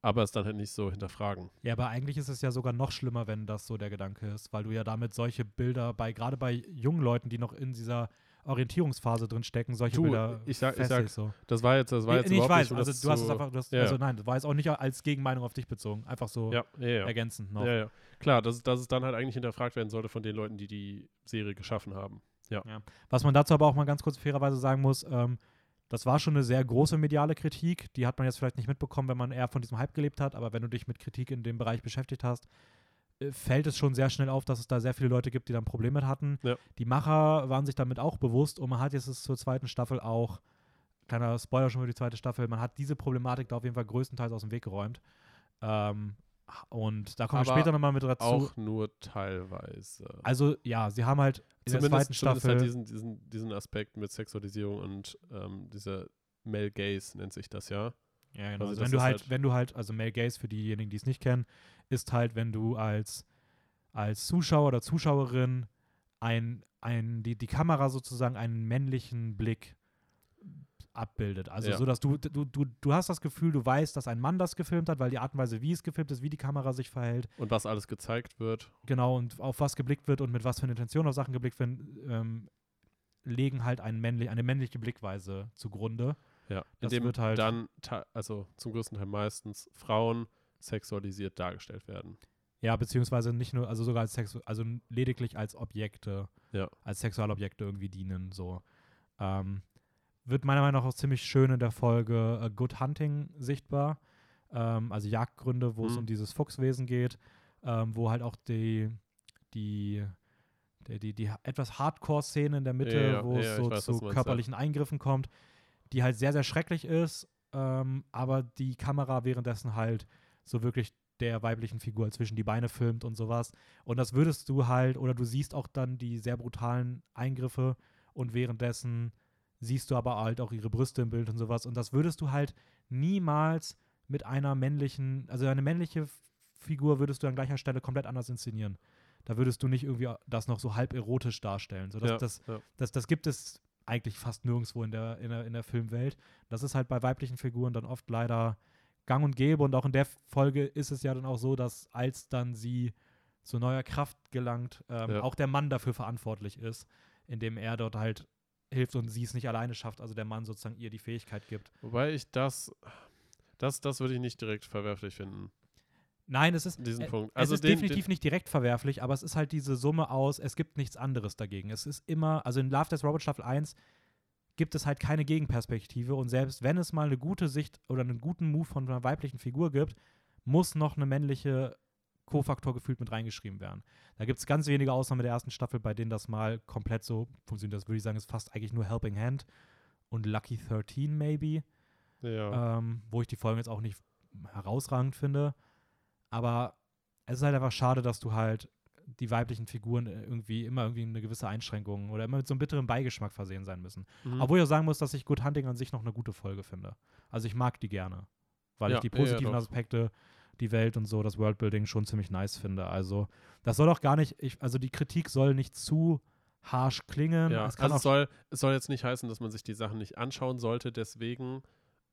aber es dann halt nicht so hinterfragen. Ja, aber eigentlich ist es ja sogar noch schlimmer, wenn das so der Gedanke ist, weil du ja damit solche Bilder bei, gerade bei jungen Leuten, die noch in dieser Orientierungsphase drin stecken, solche Du, Bilder ich sag- ich sag, so. Das war jetzt, das war Nee, jetzt nee, ich überhaupt weiß, nicht, also das du hast es einfach, du hast, ja, also nein, das war jetzt auch nicht als Gegenmeinung auf dich bezogen, einfach so Ja, ja, ja. ergänzend noch. ja, ja. Klar, dass, dass es dann halt eigentlich hinterfragt werden sollte von den Leuten, die die Serie geschaffen haben. Was man dazu aber auch mal ganz kurz fairerweise sagen muss, ähm, das war schon eine sehr große mediale Kritik. Die hat man jetzt vielleicht nicht mitbekommen, wenn man eher von diesem Hype gelebt hat, aber wenn du dich mit Kritik in dem Bereich beschäftigt hast, äh, fällt es schon sehr schnell auf, dass es da sehr viele Leute gibt, die da ein Problem mit hatten. Ja. Die Macher waren sich damit auch bewusst und man hat jetzt zur zweiten Staffel auch, kleiner Spoiler schon für die zweite Staffel, man hat diese Problematik da auf jeden Fall größtenteils aus dem Weg geräumt. Ähm, und da kommen wir später nochmal mit dazu. Auch nur teilweise. Also ja, sie haben halt in der zweiten zumindest Staffel halt diesen, diesen, diesen Aspekt mit Sexualisierung und ähm, dieser Male Gaze nennt sich das ja. Ja, genau. Also Also wenn du halt, halt- wenn du halt, also Male Gaze für diejenigen, die es nicht kennen, ist halt, wenn du als, als Zuschauer oder Zuschauerin ein, ein, die, die Kamera sozusagen einen männlichen Blick abbildet. Also Ja. so, dass du, du, du, du hast das Gefühl, du weißt, dass ein Mann das gefilmt hat, weil die Art und Weise, wie es gefilmt ist, wie die Kamera sich verhält, Und was alles gezeigt wird. genau, und auf was geblickt wird und mit was für eine Intention auf Sachen geblickt werden, ähm, legen halt männlich, eine männliche Blickweise zugrunde. Ja. Das Indem wird halt- dann, also zum größten Teil meistens, Frauen sexualisiert dargestellt werden. Ja, beziehungsweise nicht nur, also sogar als Sexu also lediglich als Objekte, Ja. als Sexualobjekte irgendwie dienen. So. Ähm, wird meiner Meinung nach auch ziemlich schön in der Folge äh, Good Hunting sichtbar. Ähm, also Jagdgründe, wo es Mhm. um dieses Fuchswesen geht, ähm, wo halt auch die, die, die, die, die etwas Hardcore-Szene in der Mitte, Ja, ja, wo es ja, ich so weiß, zu du meinst, körperlichen Eingriffen kommt, die halt sehr, sehr schrecklich ist, ähm, aber die Kamera währenddessen halt so wirklich der weiblichen Figur zwischen die Beine filmt und sowas. Und das würdest du halt, oder du siehst auch dann die sehr brutalen Eingriffe und währenddessen siehst du aber halt auch ihre Brüste im Bild und sowas. Und das würdest du halt niemals mit einer männlichen, also eine männliche Figur würdest du an gleicher Stelle komplett anders inszenieren. Da würdest du nicht irgendwie das noch so halb erotisch darstellen. So, das, ja, das, ja. das, das gibt es eigentlich fast nirgendwo in der, in, der, in der Filmwelt. Das ist halt bei weiblichen Figuren dann oft leider gang und gäbe. Und auch in der Folge ist es ja dann auch so, dass als dann sie zu neuer Kraft gelangt, ähm, Ja. auch der Mann dafür verantwortlich ist, indem er dort halt hilft und sie es nicht alleine schafft, also der Mann sozusagen ihr die Fähigkeit gibt. Wobei ich das, das, das würde ich nicht direkt verwerflich finden, Nein, es ist, äh, Punkt. es Also ist den, definitiv nicht direkt verwerflich, aber es ist halt diese Summe aus, es gibt nichts anderes dagegen. Es ist immer, also in Love Death Robot Staffel 1 gibt es halt keine Gegenperspektive und selbst wenn es mal eine gute Sicht oder einen guten Move von einer weiblichen Figur gibt, muss noch eine männliche Co-Faktor gefühlt mit reingeschrieben werden. Da gibt es ganz wenige Ausnahmen der ersten Staffel, bei denen das mal komplett so funktioniert. Das würde ich sagen, ist fast eigentlich nur Helping Hand und Lucky 13 maybe ja. ähm, wo ich die Folgen jetzt auch nicht herausragend finde. Aber es ist halt einfach schade, dass du halt die weiblichen Figuren irgendwie immer irgendwie eine gewisse Einschränkung oder immer mit so einem bitteren Beigeschmack versehen sein müssen. Mhm. Obwohl ich auch sagen muss, dass ich Good Hunting an sich noch eine gute Folge finde. Also ich mag die gerne, weil Ja, ich die ja, ja, positiven doch. Aspekte, die Welt und so, das Worldbuilding schon ziemlich nice finde. Also das soll auch gar nicht, ich, also die Kritik soll nicht zu harsh klingen. Ja, es kann also auch es soll, es soll jetzt nicht heißen, dass man sich die Sachen nicht anschauen sollte, deswegen,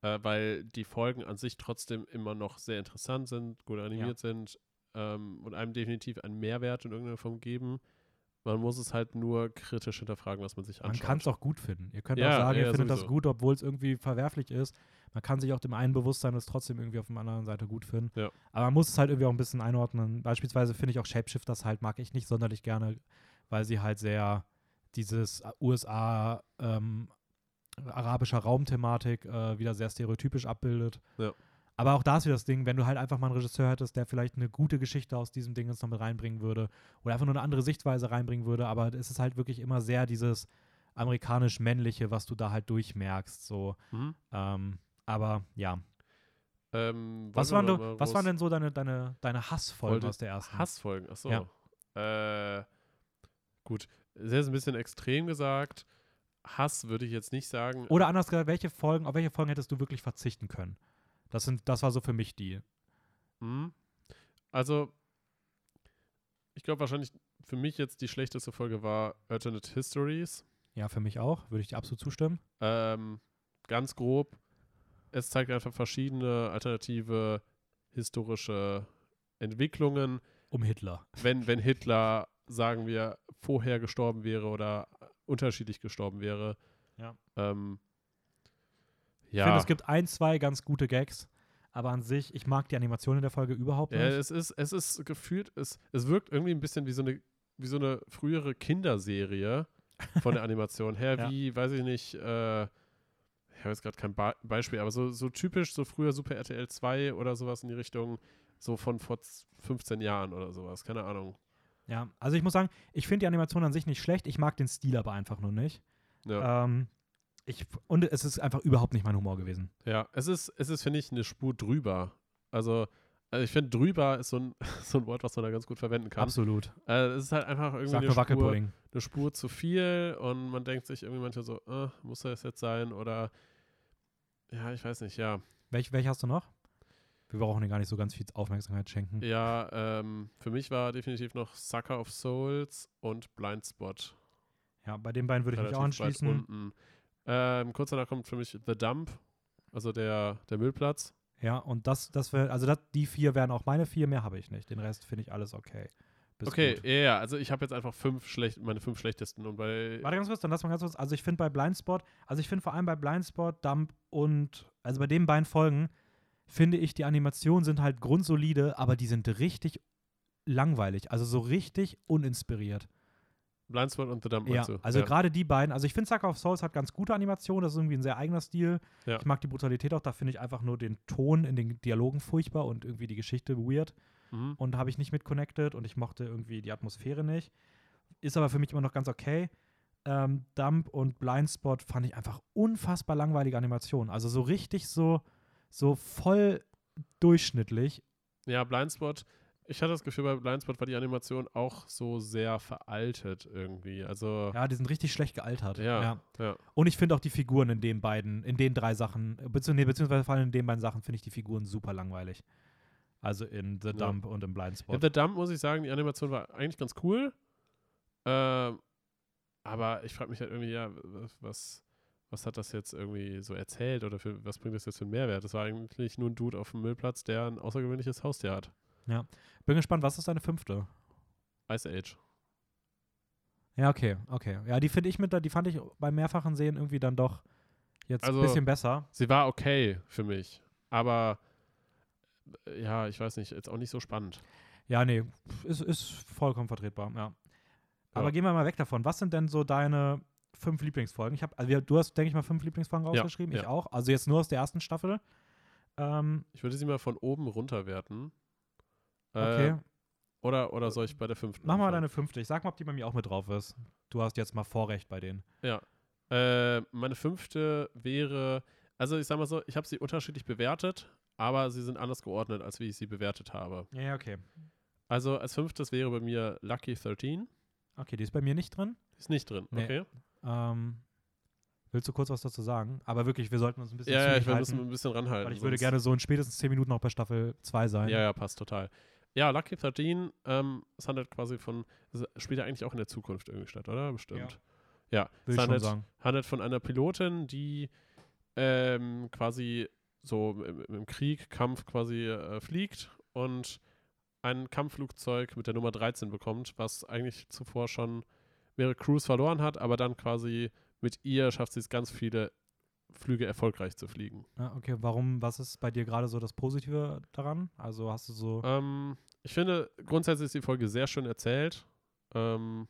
äh, weil die Folgen an sich trotzdem immer noch sehr interessant sind, gut animiert sind ähm, und einem definitiv einen Mehrwert in irgendeiner Form geben. Man muss es halt nur kritisch hinterfragen, was man sich Man anschaut. kann es auch gut finden. Ihr könnt Ja, auch sagen, ja, ihr findet das sowieso. gut, obwohl es irgendwie verwerflich ist. Man kann sich auch dem einen bewusst sein und es trotzdem irgendwie auf der anderen Seite gut finden. Ja. Aber man muss es halt irgendwie auch ein bisschen einordnen. Beispielsweise finde ich auch Shapeshifters halt, mag ich nicht sonderlich gerne, weil sie halt sehr dieses USA ähm, arabischer Raumthematik äh, wieder sehr stereotypisch abbildet. Ja. Aber auch da ist wieder das Ding, wenn du halt einfach mal einen Regisseur hättest, der vielleicht eine gute Geschichte aus diesem Ding jetzt noch mit reinbringen würde oder einfach nur eine andere Sichtweise reinbringen würde, aber es ist halt wirklich immer sehr dieses amerikanisch-männliche, was du da halt durchmerkst. So. Mhm. Ähm, aber ja. Ähm, Was, waren, du, was waren denn so deine, deine, deine Hassfolgen aus der ersten? Hassfolgen, achso. Ja. Äh, gut, das ist ein bisschen extrem gesagt. Hass würde ich jetzt nicht sagen. Oder anders gesagt, welche Folgen, auf welche Folgen hättest du wirklich verzichten können? Das, sind, das war so für mich die. Mhm. Also, ich glaube wahrscheinlich für mich jetzt die schlechteste Folge war Alternate Histories. Ja, für mich auch. Würde ich dir absolut zustimmen. Ähm, ganz grob. Es zeigt einfach verschiedene alternative historische Entwicklungen, Um Hitler. wenn, wenn Hitler, sagen wir, vorher gestorben wäre oder unterschiedlich gestorben wäre. Ja. Ähm, Ich ja. finde, es gibt ein, zwei ganz gute Gags, aber an sich, ich mag die Animation in der Folge überhaupt ja, nicht. es ist, es ist gefühlt, es, es wirkt irgendwie ein bisschen wie so eine, wie so eine frühere Kinderserie von der Animation her, Ja. wie, weiß ich nicht, äh, ich habe jetzt gerade kein Ba- Beispiel, aber so, so typisch, so früher Super RTL 2 oder sowas in die Richtung, so von vor z- 15 Jahren oder sowas, keine Ahnung. Ja, also ich muss sagen, ich finde die Animation an sich nicht schlecht, ich mag den Stil aber einfach nur nicht. Ja, Ähm, ich, und es ist einfach überhaupt nicht mein Humor gewesen. ja. es ist, es ist, finde ich, eine Spur drüber. Also, also ich finde, drüber ist so ein, so ein Wort, was man da ganz gut verwenden kann. Absolut. Äh, es ist halt einfach irgendwie eine Spur, eine Spur zu viel und man denkt sich irgendwie manchmal so, äh, muss das jetzt sein oder ja, ich weiß nicht, ja. Welch, welche hast du noch? Wir brauchen dir gar nicht so ganz viel Aufmerksamkeit schenken. Ja, ähm, für mich war definitiv noch Sucker of Souls und Blindspot. Ja, bei den beiden würde ich mich auch anschließen. Ähm, kurz danach kommt für mich The Dump, also der, der Müllplatz. Ja, und das, das wär, also das, die vier wären auch meine vier, mehr habe ich nicht. Den Rest finde ich alles okay. Bis okay, ja, ja, also ich habe jetzt einfach fünf schlecht, meine fünf schlechtesten und bei Warte ganz kurz, dann lass mal ganz kurz. Also ich finde bei Blindspot, also ich finde vor allem bei Blindspot, Dump und, also bei den beiden Folgen, finde ich, die Animationen sind halt grundsolide, aber die sind richtig langweilig. Also so richtig uninspiriert. Blindspot und The Dump Ja, du? also ja. gerade die beiden, also ich finde Sucker of Souls hat ganz gute Animationen, das ist irgendwie ein sehr eigener Stil. Ja. Ich mag die Brutalität auch, da finde ich einfach nur den Ton in den Dialogen furchtbar und irgendwie die Geschichte weird Mhm. und habe ich nicht mit connected und ich mochte irgendwie die Atmosphäre nicht. Ist aber für mich immer noch ganz okay. Ähm, Dump und Blindspot fand ich einfach unfassbar langweilige Animationen. Also so richtig so, so voll durchschnittlich. Ja, Blindspot. Ich hatte das Gefühl, bei Blindspot war die Animation auch so sehr veraltet irgendwie. Also, Ja, die sind richtig schlecht gealtert. ja, ja. Und ich finde auch die Figuren in den beiden, in den drei Sachen, bezieh nee, beziehungsweise vor allem in den beiden Sachen, finde ich die Figuren super langweilig. Also in The Ja. Dump und im Ja, Blindspot. The Dump, muss ich sagen, die Animation war eigentlich ganz cool. Ähm, aber ich frage mich halt irgendwie, ja, was- was, was hat das jetzt irgendwie so erzählt oder für, was bringt das jetzt für einen Mehrwert? Das war eigentlich nur ein Dude auf dem Müllplatz, der ein außergewöhnliches Haustier hat. Bin gespannt, was ist deine fünfte? Ice Age. Ja, okay, okay. Ja, die finde ich mit, die fand ich beim mehrfachen Sehen irgendwie dann doch jetzt Also- ein bisschen besser. Sie war okay für mich, aber äh, ja, ich weiß nicht, jetzt auch nicht so spannend. Ja, nee, ist, ist vollkommen vertretbar, ja. Aber Ja. gehen wir mal weg davon. Was sind denn so deine fünf Lieblingsfolgen? Ich habe, also du hast, denke ich mal, fünf Lieblingsfolgen Ja, rausgeschrieben. Ich ja. auch. Also jetzt nur aus der ersten Staffel. Ähm, Ich würde sie mal von oben runter werten. Äh, okay. Oder, oder soll ich bei der fünften? Mach mal anfangen? deine fünfte. Ich sag mal, ob die bei mir auch mit drauf ist. Du hast jetzt mal Vorrecht bei denen. Äh, meine fünfte wäre, also ich sag mal so, ich habe sie unterschiedlich bewertet, aber sie sind anders geordnet, als wie ich sie bewertet habe. Ja, ja, okay. Also als fünftes wäre bei mir Lucky 13. Okay, die ist bei mir nicht drin. Ist nicht drin, Nee. okay? Ähm, willst du kurz was dazu sagen? Aber wirklich, wir sollten uns ein bisschen Ja, ja, ich wir halten, müssen ein bisschen ranhalten. weil ich würde gerne so in spätestens 10 Minuten auch bei Staffel 2 sein. Ja, ja, passt total. Ja, Lucky 13, ähm, es handelt quasi von, es spielt ja eigentlich auch in der Zukunft irgendwie statt, oder? Bestimmt. Ja, Würde es handelt, sagen. handelt von einer Pilotin, die ähm, quasi so im, im Krieg, Kampf quasi äh, fliegt und ein Kampfflugzeug mit der Nummer 13 bekommt, was eigentlich zuvor schon mehrere Crews verloren hat, aber dann quasi mit ihr schafft sie es ganz viele Flüge erfolgreich zu fliegen. Ja, okay, warum, was ist bei dir gerade so das Positive daran? Also hast du so. Ähm, ich finde, grundsätzlich ist die Folge sehr schön erzählt. Ähm,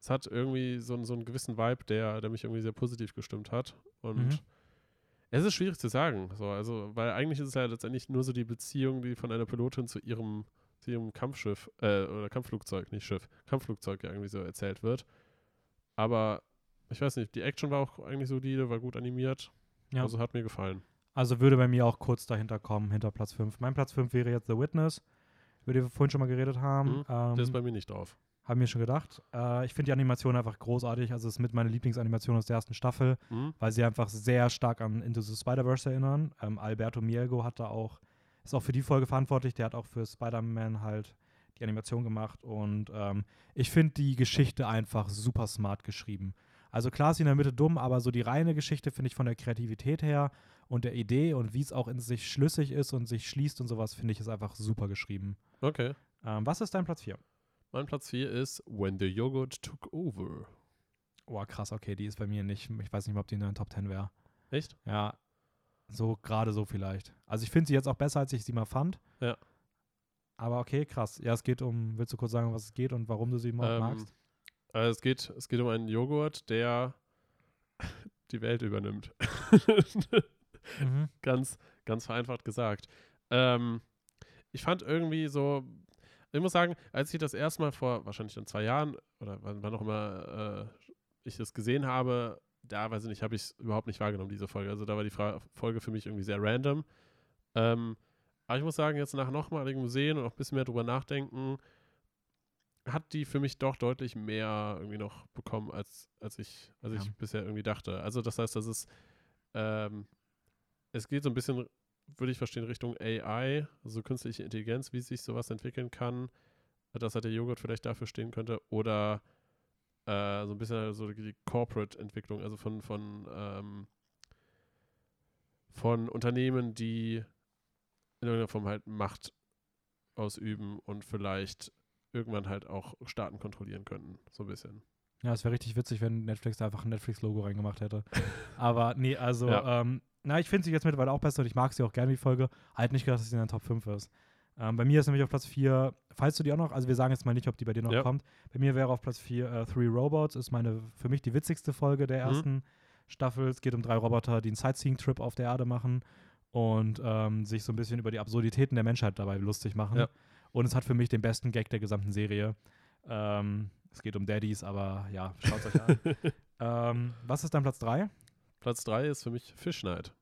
es hat irgendwie so, einen- so einen gewissen Vibe, der, der mich irgendwie sehr positiv gestimmt hat. Und Mhm. es ist schwierig zu sagen. So, also, weil eigentlich ist es ja letztendlich nur so die Beziehung, die von einer Pilotin zu ihrem, zu ihrem Kampfschiff, äh, oder Kampfflugzeug, nicht Schiff, Kampfflugzeug ja irgendwie so erzählt wird. Aber ich weiß nicht, die Action war auch eigentlich solide, war gut animiert. Ja. Also hat mir gefallen. Also würde bei mir auch kurz dahinter kommen, hinter Platz 5. Mein Platz 5 wäre jetzt The Witness, über den wir vorhin schon mal geredet haben. Mhm, Ähm, Der ist bei mir nicht drauf. haben wir schon gedacht. Äh, ich finde die Animation einfach großartig. Also es ist mit meiner Lieblingsanimation aus der ersten Staffel, Mhm. weil sie einfach sehr stark an Into the Spider-Verse erinnern. Ähm, Alberto Mielgo hat da auch, ist auch für die Folge verantwortlich. Der hat auch für Spider-Man halt die Animation gemacht. Und ähm, ich finde die Geschichte einfach super smart geschrieben. Also klar ist sie in der Mitte dumm, aber so die reine Geschichte finde ich von der Kreativität her und der Idee und wie es auch in sich schlüssig ist und sich schließt und sowas, finde ich, ist einfach super geschrieben. Okay. Ähm, was ist dein Platz 4? Mein Platz 4 ist When the Yogurt Took Over. Oh, krass, okay, die ist bei mir nicht. Ich weiß nicht mal, ob die in den Top 10 wäre. Echt? Ja, so gerade so vielleicht. Also ich finde sie jetzt auch besser, als ich sie mal fand. Ja. Aber okay, krass. Ja, es geht um, willst du kurz sagen, was es geht und warum du sie überhaupt Ähm, magst? Also es, geht, es geht um einen Joghurt, der die Welt übernimmt. Mhm. ganz, ganz vereinfacht gesagt. Ähm, ich fand irgendwie so, ich muss sagen, als ich das erste Mal vor wahrscheinlich dann zwei Jahren oder wann, wann auch immer äh, ich das gesehen habe, da weiß ich nicht, habe ich es überhaupt nicht wahrgenommen, diese Folge. Also da war die Fra Folge für mich irgendwie sehr random. Ähm, aber ich muss sagen, jetzt nach nochmaligem Sehen und auch ein bisschen mehr drüber nachdenken, hat die für mich doch deutlich mehr irgendwie noch bekommen, als, als ich, als ich Ja. bisher irgendwie dachte. Also das heißt, das ist, ähm, es geht so ein bisschen, würde ich verstehen, Richtung AI, also künstliche Intelligenz, wie sich sowas entwickeln kann, dass halt der Joghurt vielleicht dafür stehen könnte, oder äh, so ein bisschen so die Corporate-Entwicklung, also von, von, ähm, von Unternehmen, die in irgendeiner Form halt Macht ausüben und vielleicht irgendwann halt auch Staaten kontrollieren könnten, so ein bisschen. Ja, es wäre richtig witzig, wenn Netflix da einfach ein Netflix-Logo reingemacht hätte. Aber nee, also, Ja. ähm, na, ich finde sie jetzt mittlerweile auch besser und ich mag sie auch gerne, die Folge. Halt nicht gedacht, dass sie in der Top 5 ist. Ähm, bei mir ist nämlich auf Platz 4, falls du die auch noch, also wir sagen jetzt mal nicht, ob die bei dir noch Ja. kommt. Bei mir wäre auf Platz 4 äh, Three Robots, ist meine, für mich die witzigste Folge der Mhm. ersten Staffel. Es geht um drei Roboter, die einen Sightseeing-Trip auf der Erde machen und ähm, sich so ein bisschen über die Absurditäten der Menschheit dabei lustig machen. Ja. Und es hat für mich den besten Gag der gesamten Serie. Ähm, es geht um Daddies, aber ja, schaut euch an. ähm, was ist dein Platz 3? Platz 3 ist für mich Fish Night.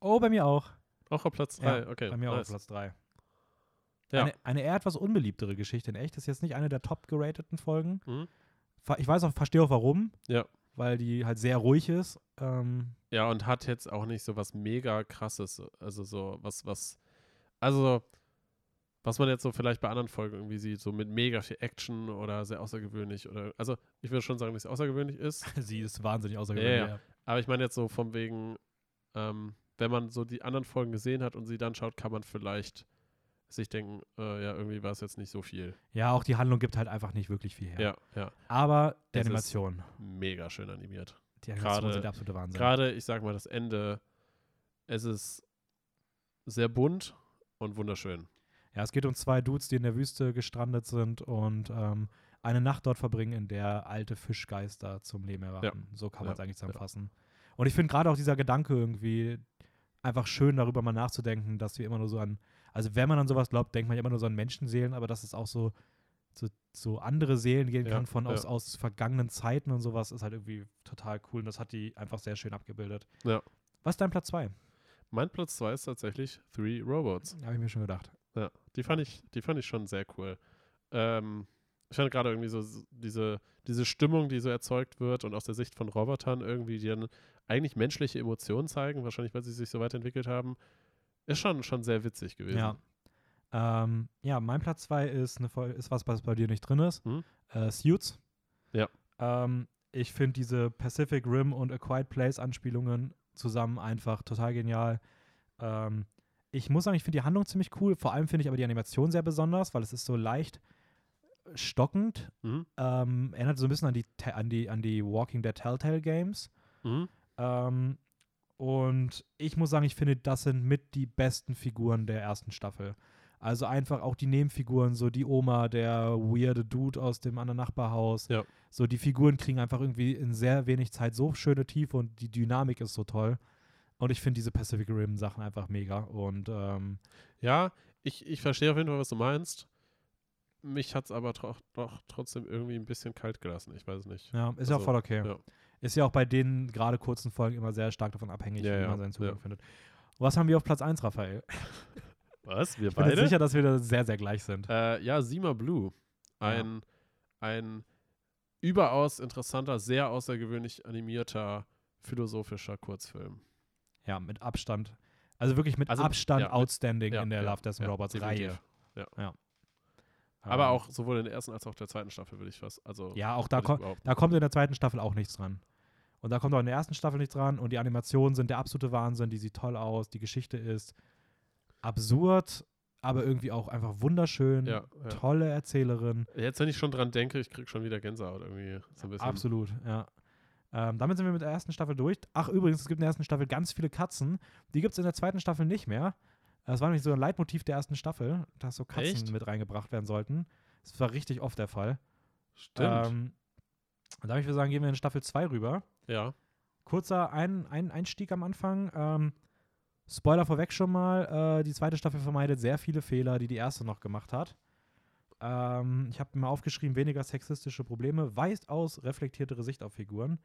Oh, bei mir auch. Auch auf Platz Ja, 3, okay. Bei mir auch nice. auf Platz 3. Ja. Eine, eine eher etwas unbeliebtere Geschichte in echt. Das ist jetzt nicht eine der top gerateten Folgen. Mhm. Ich weiß auch, verstehe auch warum. Ja. Weil die halt sehr ruhig ist. Ähm, Ja, und hat jetzt auch nicht so was mega krasses. Also so was, was, also was man jetzt so vielleicht bei anderen Folgen irgendwie sieht, so mit mega viel Action oder sehr außergewöhnlich oder, also ich würde schon sagen, dass es außergewöhnlich ist. sie ist wahnsinnig außergewöhnlich. Ja, ja. Aber ich meine jetzt so von wegen, ähm, wenn man so die anderen Folgen gesehen hat und sie dann schaut, kann man vielleicht sich denken, äh, ja, irgendwie war es jetzt nicht so viel. ja, auch die Handlung gibt halt einfach nicht wirklich viel her. Ja, ja. Aber die Es Animation. Mega schön animiert. Die Animation gerade- sind der absolute Wahnsinn. Gerade, ich sag mal, das Ende, es ist sehr bunt und wunderschön. Ja, es geht um zwei Dudes, die in der Wüste gestrandet sind und ähm, eine Nacht dort verbringen, in der alte Fischgeister zum Leben erwachen. So kann man es Ja, eigentlich ja. zusammenfassen. Und ich finde gerade auch dieser Gedanke irgendwie einfach schön, darüber mal nachzudenken, dass wir immer nur so an, also wenn man an sowas glaubt, denkt man ja immer nur so an Menschenseelen, aber dass es auch so, so, so andere Seelen gehen Ja, kann von ja. aus, aus vergangenen Zeiten und sowas, ist halt irgendwie total cool und das hat die einfach sehr schön abgebildet. Ja. Was ist dein Platz 2? Mein Platz 2 ist tatsächlich Three Robots. Habe ich mir schon gedacht. Ja, die fand ich, die fand ich schon sehr cool. Ähm, ich fand gerade irgendwie so diese, diese Stimmung, die so erzeugt wird und aus der Sicht von Robotern irgendwie, die dann eigentlich menschliche Emotionen zeigen, wahrscheinlich weil sie sich so weiterentwickelt haben, ist schon, schon sehr witzig gewesen. Ja. Ähm, ja, mein Platz 2 ist, eine ist was, was bei dir nicht drin ist. Hm? Äh, Suits. Ja. Ähm, ich finde diese Pacific Rim und A Quiet Place Anspielungen zusammen einfach total genial. Ähm, ich muss sagen, ich finde die Handlung ziemlich cool. Vor allem finde ich aber die Animation sehr besonders, weil es ist so leicht stockend. Mhm. Ähm, erinnert so ein bisschen an die, an die, an die Walking Dead Telltale Games. Mhm. Ähm, und ich muss sagen, ich finde, das sind mit die besten Figuren der ersten Staffel. Also einfach auch die Nebenfiguren, so die Oma, der weirde Dude aus dem anderen Nachbarhaus. Ja. So die Figuren kriegen einfach irgendwie in sehr wenig Zeit so schöne Tiefe und die Dynamik ist so toll. Und ich finde diese Pacific Rim Sachen einfach mega. Und ähm, Ja, ich, ich verstehe auf jeden Fall, was du meinst. Mich hat es aber tro doch trotzdem irgendwie ein bisschen kalt gelassen. Ich weiß es nicht. ja, ist ja auch Also, voll okay. ja. Ist ja auch bei den gerade kurzen Folgen immer sehr stark davon abhängig, Ja, wie man seinen Zugang findet. Was haben wir auf Platz 1, Raphael? Was? Wir Ich bin jetzt sicher, dass wir da sehr, sehr gleich sind. Äh, ja, Sima Blue. Ein, ein überaus interessanter, sehr außergewöhnlich animierter, philosophischer Kurzfilm. Ja, mit Abstand. Also wirklich mit Also, Abstand ja, outstanding ja, in der ja, Love, Death and Robots. Reihe. Ja. Ja. Aber Ähm, auch sowohl in der ersten als auch der zweiten Staffel würde ich was. Also Ja, auch da, ko da kommt in der zweiten Staffel auch nichts dran. Und da kommt auch in der ersten Staffel nichts dran. Und die Animationen sind der absolute Wahnsinn. Die sieht toll aus. Die Geschichte ist absurd, aber irgendwie auch einfach wunderschön. Ja, ja. Tolle Erzählerin. Jetzt, wenn ich schon dran denke, ich krieg schon wieder Gänsehaut irgendwie. So ein bisschen. Absolut, ja. Ähm, damit sind wir mit der ersten Staffel durch. Ach, übrigens, es gibt in der ersten Staffel ganz viele Katzen. Die gibt es in der zweiten Staffel nicht mehr. Das war nämlich so ein Leitmotiv der ersten Staffel, dass so Katzen Echt? mit reingebracht werden sollten. Das war richtig oft der Fall. Stimmt. Ähm, und damit würde ich sagen, gehen wir in Staffel 2 rüber. ja. Kurzer ein, ein Einstieg am Anfang. Ähm, Spoiler vorweg schon mal. Äh, die zweite Staffel vermeidet sehr viele Fehler, die die erste noch gemacht hat. Ähm, ich habe mir aufgeschrieben, weniger sexistische Probleme, weist aus reflektiertere Sicht auf Figuren,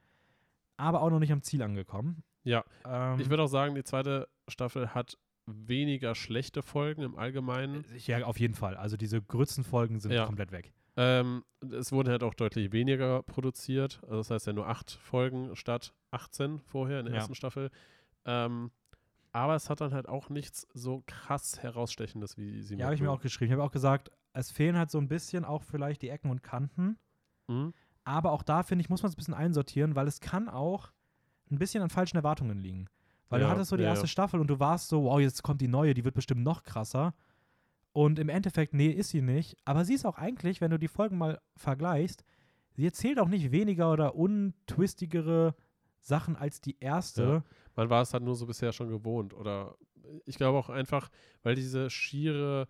aber auch noch nicht am Ziel angekommen. Ja. Ähm, Ich würde auch sagen, die zweite Staffel hat weniger schlechte Folgen im Allgemeinen. ja, auf jeden Fall. Also diese Grützenfolgen sind Ja. komplett weg. Ähm, es wurden halt auch deutlich weniger produziert. Also das heißt ja nur acht Folgen statt 18 vorher in der Ja. ersten Staffel. Ähm, aber es hat dann halt auch nichts so krass herausstechendes wie sie Ja, habe ich mir auch geschrieben. Ich habe auch gesagt, es fehlen halt so ein bisschen auch vielleicht die Ecken und Kanten. Mhm. Aber auch da, finde ich, muss man es ein bisschen einsortieren, weil es kann auch ein bisschen an falschen Erwartungen liegen. Weil du Ja, hattest so die ja, erste ja. Staffel und du warst so, wow, jetzt kommt die neue, die wird bestimmt noch krasser. Und im Endeffekt, nee, ist sie nicht. Aber sie ist auch eigentlich, wenn du die Folgen mal vergleichst, sie erzählt auch nicht weniger oder untwistigere Sachen als die erste. Man war es halt nur so bisher schon gewohnt. Oder ich glaube auch einfach, weil diese schiere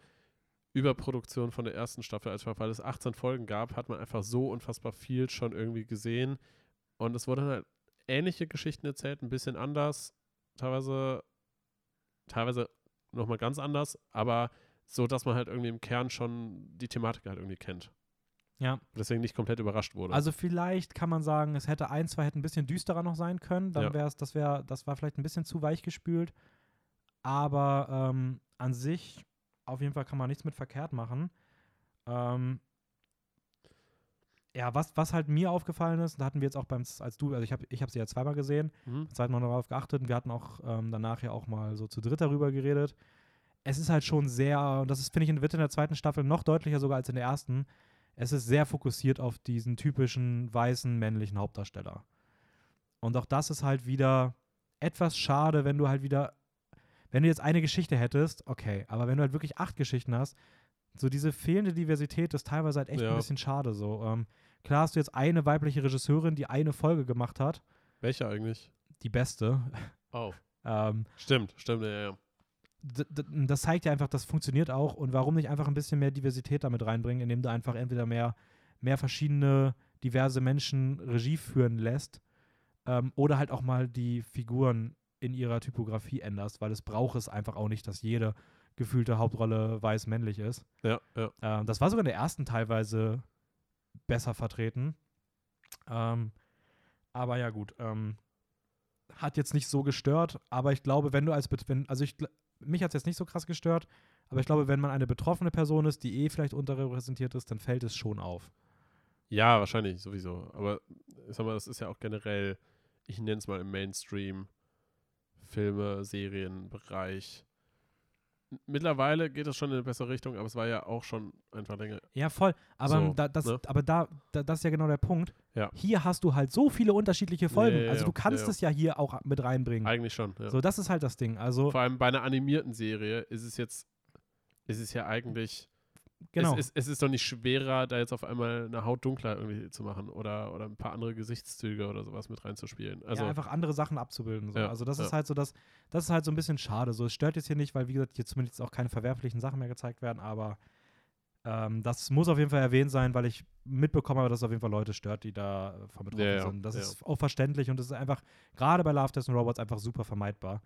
Überproduktion von der ersten Staffel, einfach weil es 18 Folgen gab, hat man einfach so unfassbar viel schon irgendwie gesehen. Und es wurden halt ähnliche Geschichten erzählt, ein bisschen anders, teilweise, teilweise nochmal ganz anders, aber so, dass man halt irgendwie im Kern schon die Thematik halt irgendwie kennt. Ja. Deswegen nicht komplett überrascht wurde. Also vielleicht kann man sagen, es hätte ein, zwei hätten ein bisschen düsterer noch sein können. Dann Ja. wäre es, das wäre, das war vielleicht ein bisschen zu weich gespült. Aber ähm, an sich, auf jeden Fall kann man nichts mit verkehrt machen. Ähm, ja, was, was halt mir aufgefallen ist, da hatten wir jetzt auch beim, als du, also ich habe ich hab sie ja zweimal gesehen, mhm. Mal darauf geachtet und wir hatten auch ähm, danach ja auch mal so zu dritt darüber geredet. Es ist halt schon sehr, und das ist, finde ich, in, wird in der zweiten Staffel noch deutlicher sogar als in der ersten, es ist sehr fokussiert auf diesen typischen weißen männlichen Hauptdarsteller. Und auch das ist halt wieder etwas schade, wenn du halt wieder, wenn du jetzt eine Geschichte hättest, okay, aber wenn du halt wirklich acht Geschichten hast, so diese fehlende Diversität ist teilweise halt echt Ja. ein bisschen schade so. Ähm, klar hast du jetzt eine weibliche Regisseurin, die eine Folge gemacht hat, Welcher eigentlich? die beste. Oh, Ähm, stimmt, stimmt, ja, ja. das zeigt ja einfach, das funktioniert auch und warum nicht einfach ein bisschen mehr Diversität damit reinbringen, indem du einfach entweder mehr, mehr verschiedene, diverse Menschen Regie führen lässt ähm, oder halt auch mal die Figuren in ihrer Typografie änderst, weil es braucht es einfach auch nicht, dass jede gefühlte Hauptrolle weiß-männlich ist. Ja, ja. Ähm, das war sogar in der ersten teilweise besser vertreten. Ähm, aber ja, gut. Ähm, hat jetzt nicht so gestört, aber ich glaube, wenn du als, wenn, also ich, mich hat es jetzt nicht so krass gestört, aber ich glaube, wenn man eine betroffene Person ist, die eh vielleicht unterrepräsentiert ist, dann fällt es schon auf. Ja, wahrscheinlich sowieso. Aber ich sag mal, das ist ja auch generell, ich nenne es mal im Mainstream, Filme, Serien, Bereich. Mittlerweile geht es schon in eine bessere Richtung, aber es war ja auch schon einfach länger. Ja, voll. Aber, So, da, das, ne? aber da, da, das ist ja genau der Punkt. Ja. Hier hast du halt so viele unterschiedliche Folgen. Ja, ja, also du kannst es ja hier auch mit reinbringen. Eigentlich schon. So, das ist halt das Ding. Also, Vor allem bei einer animierten Serie ist es jetzt, ist es ja eigentlich, genau. es, ist, es ist doch nicht schwerer, da jetzt auf einmal eine Haut dunkler irgendwie zu machen oder, oder ein paar andere Gesichtszüge oder sowas mit reinzuspielen. Also, ja, einfach andere Sachen abzubilden. So. Ja, also das ja. ist halt so, das, das ist halt so ein bisschen schade. So, es stört jetzt hier nicht, weil wie gesagt, hier zumindest auch keine verwerflichen Sachen mehr gezeigt werden, aber ähm, das muss auf jeden Fall erwähnt sein, weil ich mitbekommen habe, dass es auf jeden Fall Leute stört, die da äh, von betroffen Ja, sind. Das ist auch verständlich und das ist einfach, gerade bei Love, and Robots, einfach super vermeidbar.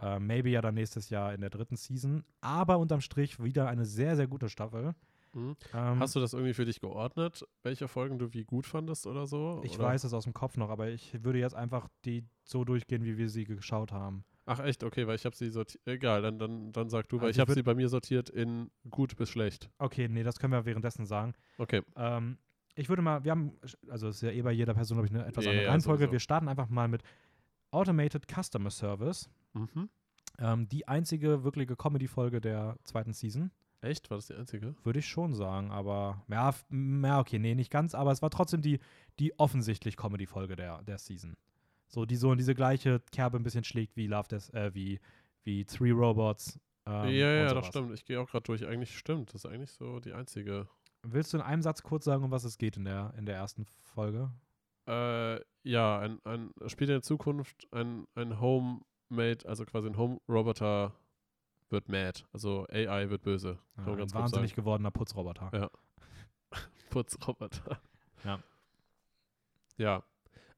Äh, maybe ja dann nächstes Jahr in der dritten Season, aber unterm Strich wieder eine sehr, sehr gute Staffel. mhm. Ähm, Hast du das irgendwie für dich geordnet, welche Folgen du wie gut fandest oder so? ich oder? weiß es aus dem Kopf noch, aber ich würde jetzt einfach die so durchgehen, wie wir sie geschaut haben. Ach echt, okay, weil ich habe sie sortiert. Egal, dann, dann, dann sag du, weil Also ich habe sie bei mir sortiert in gut bis schlecht. Okay, nee, das können wir währenddessen sagen. Okay. Ähm, ich würde mal, wir haben, also es ist ja eh bei jeder Person, glaube ich, eine etwas Ja, andere Reihenfolge. sowieso. Wir starten einfach mal mit Automated Customer Service. Mhm. Ähm, die einzige wirkliche Comedy-Folge der zweiten Season, Echt? War das die einzige? würde ich schon sagen. Aber, ja, ja, okay, nee, nicht ganz, aber es war trotzdem die, die offensichtlich Comedy-Folge der, der Season. So, die so in diese gleiche Kerbe ein bisschen schlägt wie Love Death, äh, wie, wie Three Robots. Ähm, ja, ja, das stimmt. Ich gehe auch gerade durch. Eigentlich stimmt. Das ist eigentlich so die einzige. Willst du in einem Satz kurz sagen, um was es geht in der, in der ersten Folge? Äh, ja, ein, ein spielt in der Zukunft ein, ein Homemade, also quasi ein Home-Roboter wird mad. Also AI wird böse. Ja, ein ganz wahnsinnig gewordener Putzroboter. Ja. Putzroboter. Ja. Ja.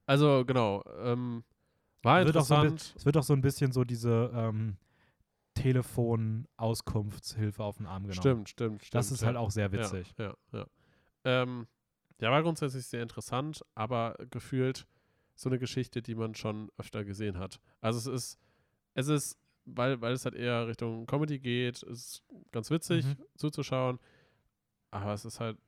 Also, genau. Ähm, war Wird auch so interessant. Es wird auch so ein bisschen so diese ähm, Telefon-Auskunftshilfe auf den Arm genommen. Stimmt, stimmt, stimmt. Das ist ja. halt auch sehr witzig. Ja, ja. ja. Ähm, ja, war grundsätzlich sehr interessant, aber gefühlt so eine Geschichte, die man schon öfter gesehen hat. Also es ist, es ist, weil, weil es halt eher Richtung Comedy geht, ist ganz witzig Mhm. zuzuschauen, aber es ist halt,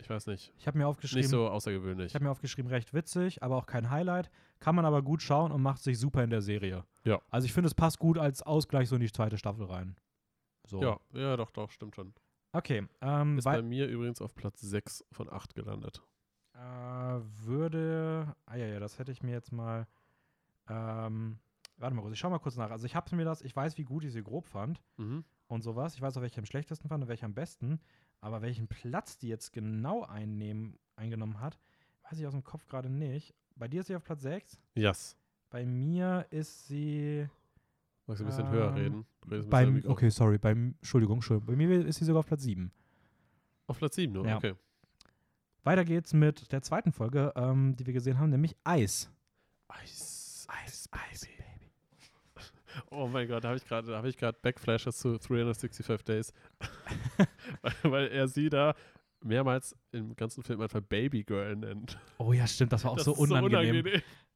ich weiß nicht, Ich habe mir aufgeschrieben, nicht so außergewöhnlich. ich habe mir aufgeschrieben, recht witzig, aber auch kein Highlight. Kann man aber gut schauen und macht sich super in der Serie. Ja. Also ich finde, es passt gut als Ausgleich so in die zweite Staffel rein. So. Ja, ja, doch, doch, stimmt schon. Okay. Ähm, Ist bei mir übrigens auf Platz 6 von 8 gelandet. Äh, würde. Ah ja, ja, das hätte ich mir jetzt mal. Ähm, warte mal kurz, ich schau mal kurz nach. Also ich habe mir das, ich weiß, wie gut ich sie grob fand Mhm. und sowas. Ich weiß auch, welche ich am schlechtesten fand und welche am besten. Aber welchen Platz die jetzt genau einnehmen, eingenommen hat, weiß ich aus dem Kopf gerade nicht. Bei dir ist sie auf Platz 6. Yes. Bei mir ist sie. Magst du ein bisschen höher Ähm, reden? Bisschen am Beim, okay, sorry, beim, Entschuldigung, Entschuldigung. Bei mir ist sie sogar auf Platz 7. Auf Platz 7 nur, Ja. okay. Weiter geht's mit der zweiten Folge, ähm, die wir gesehen haben, nämlich Eis. Eis, Eis, Eis, Baby. Oh mein Gott, da habe ich gerade hab ich Backflashes zu 365 Days. weil, weil er sie da mehrmals im ganzen Film einfach Baby Girl nennt. Oh ja, stimmt, das war auch das so ist unangenehm.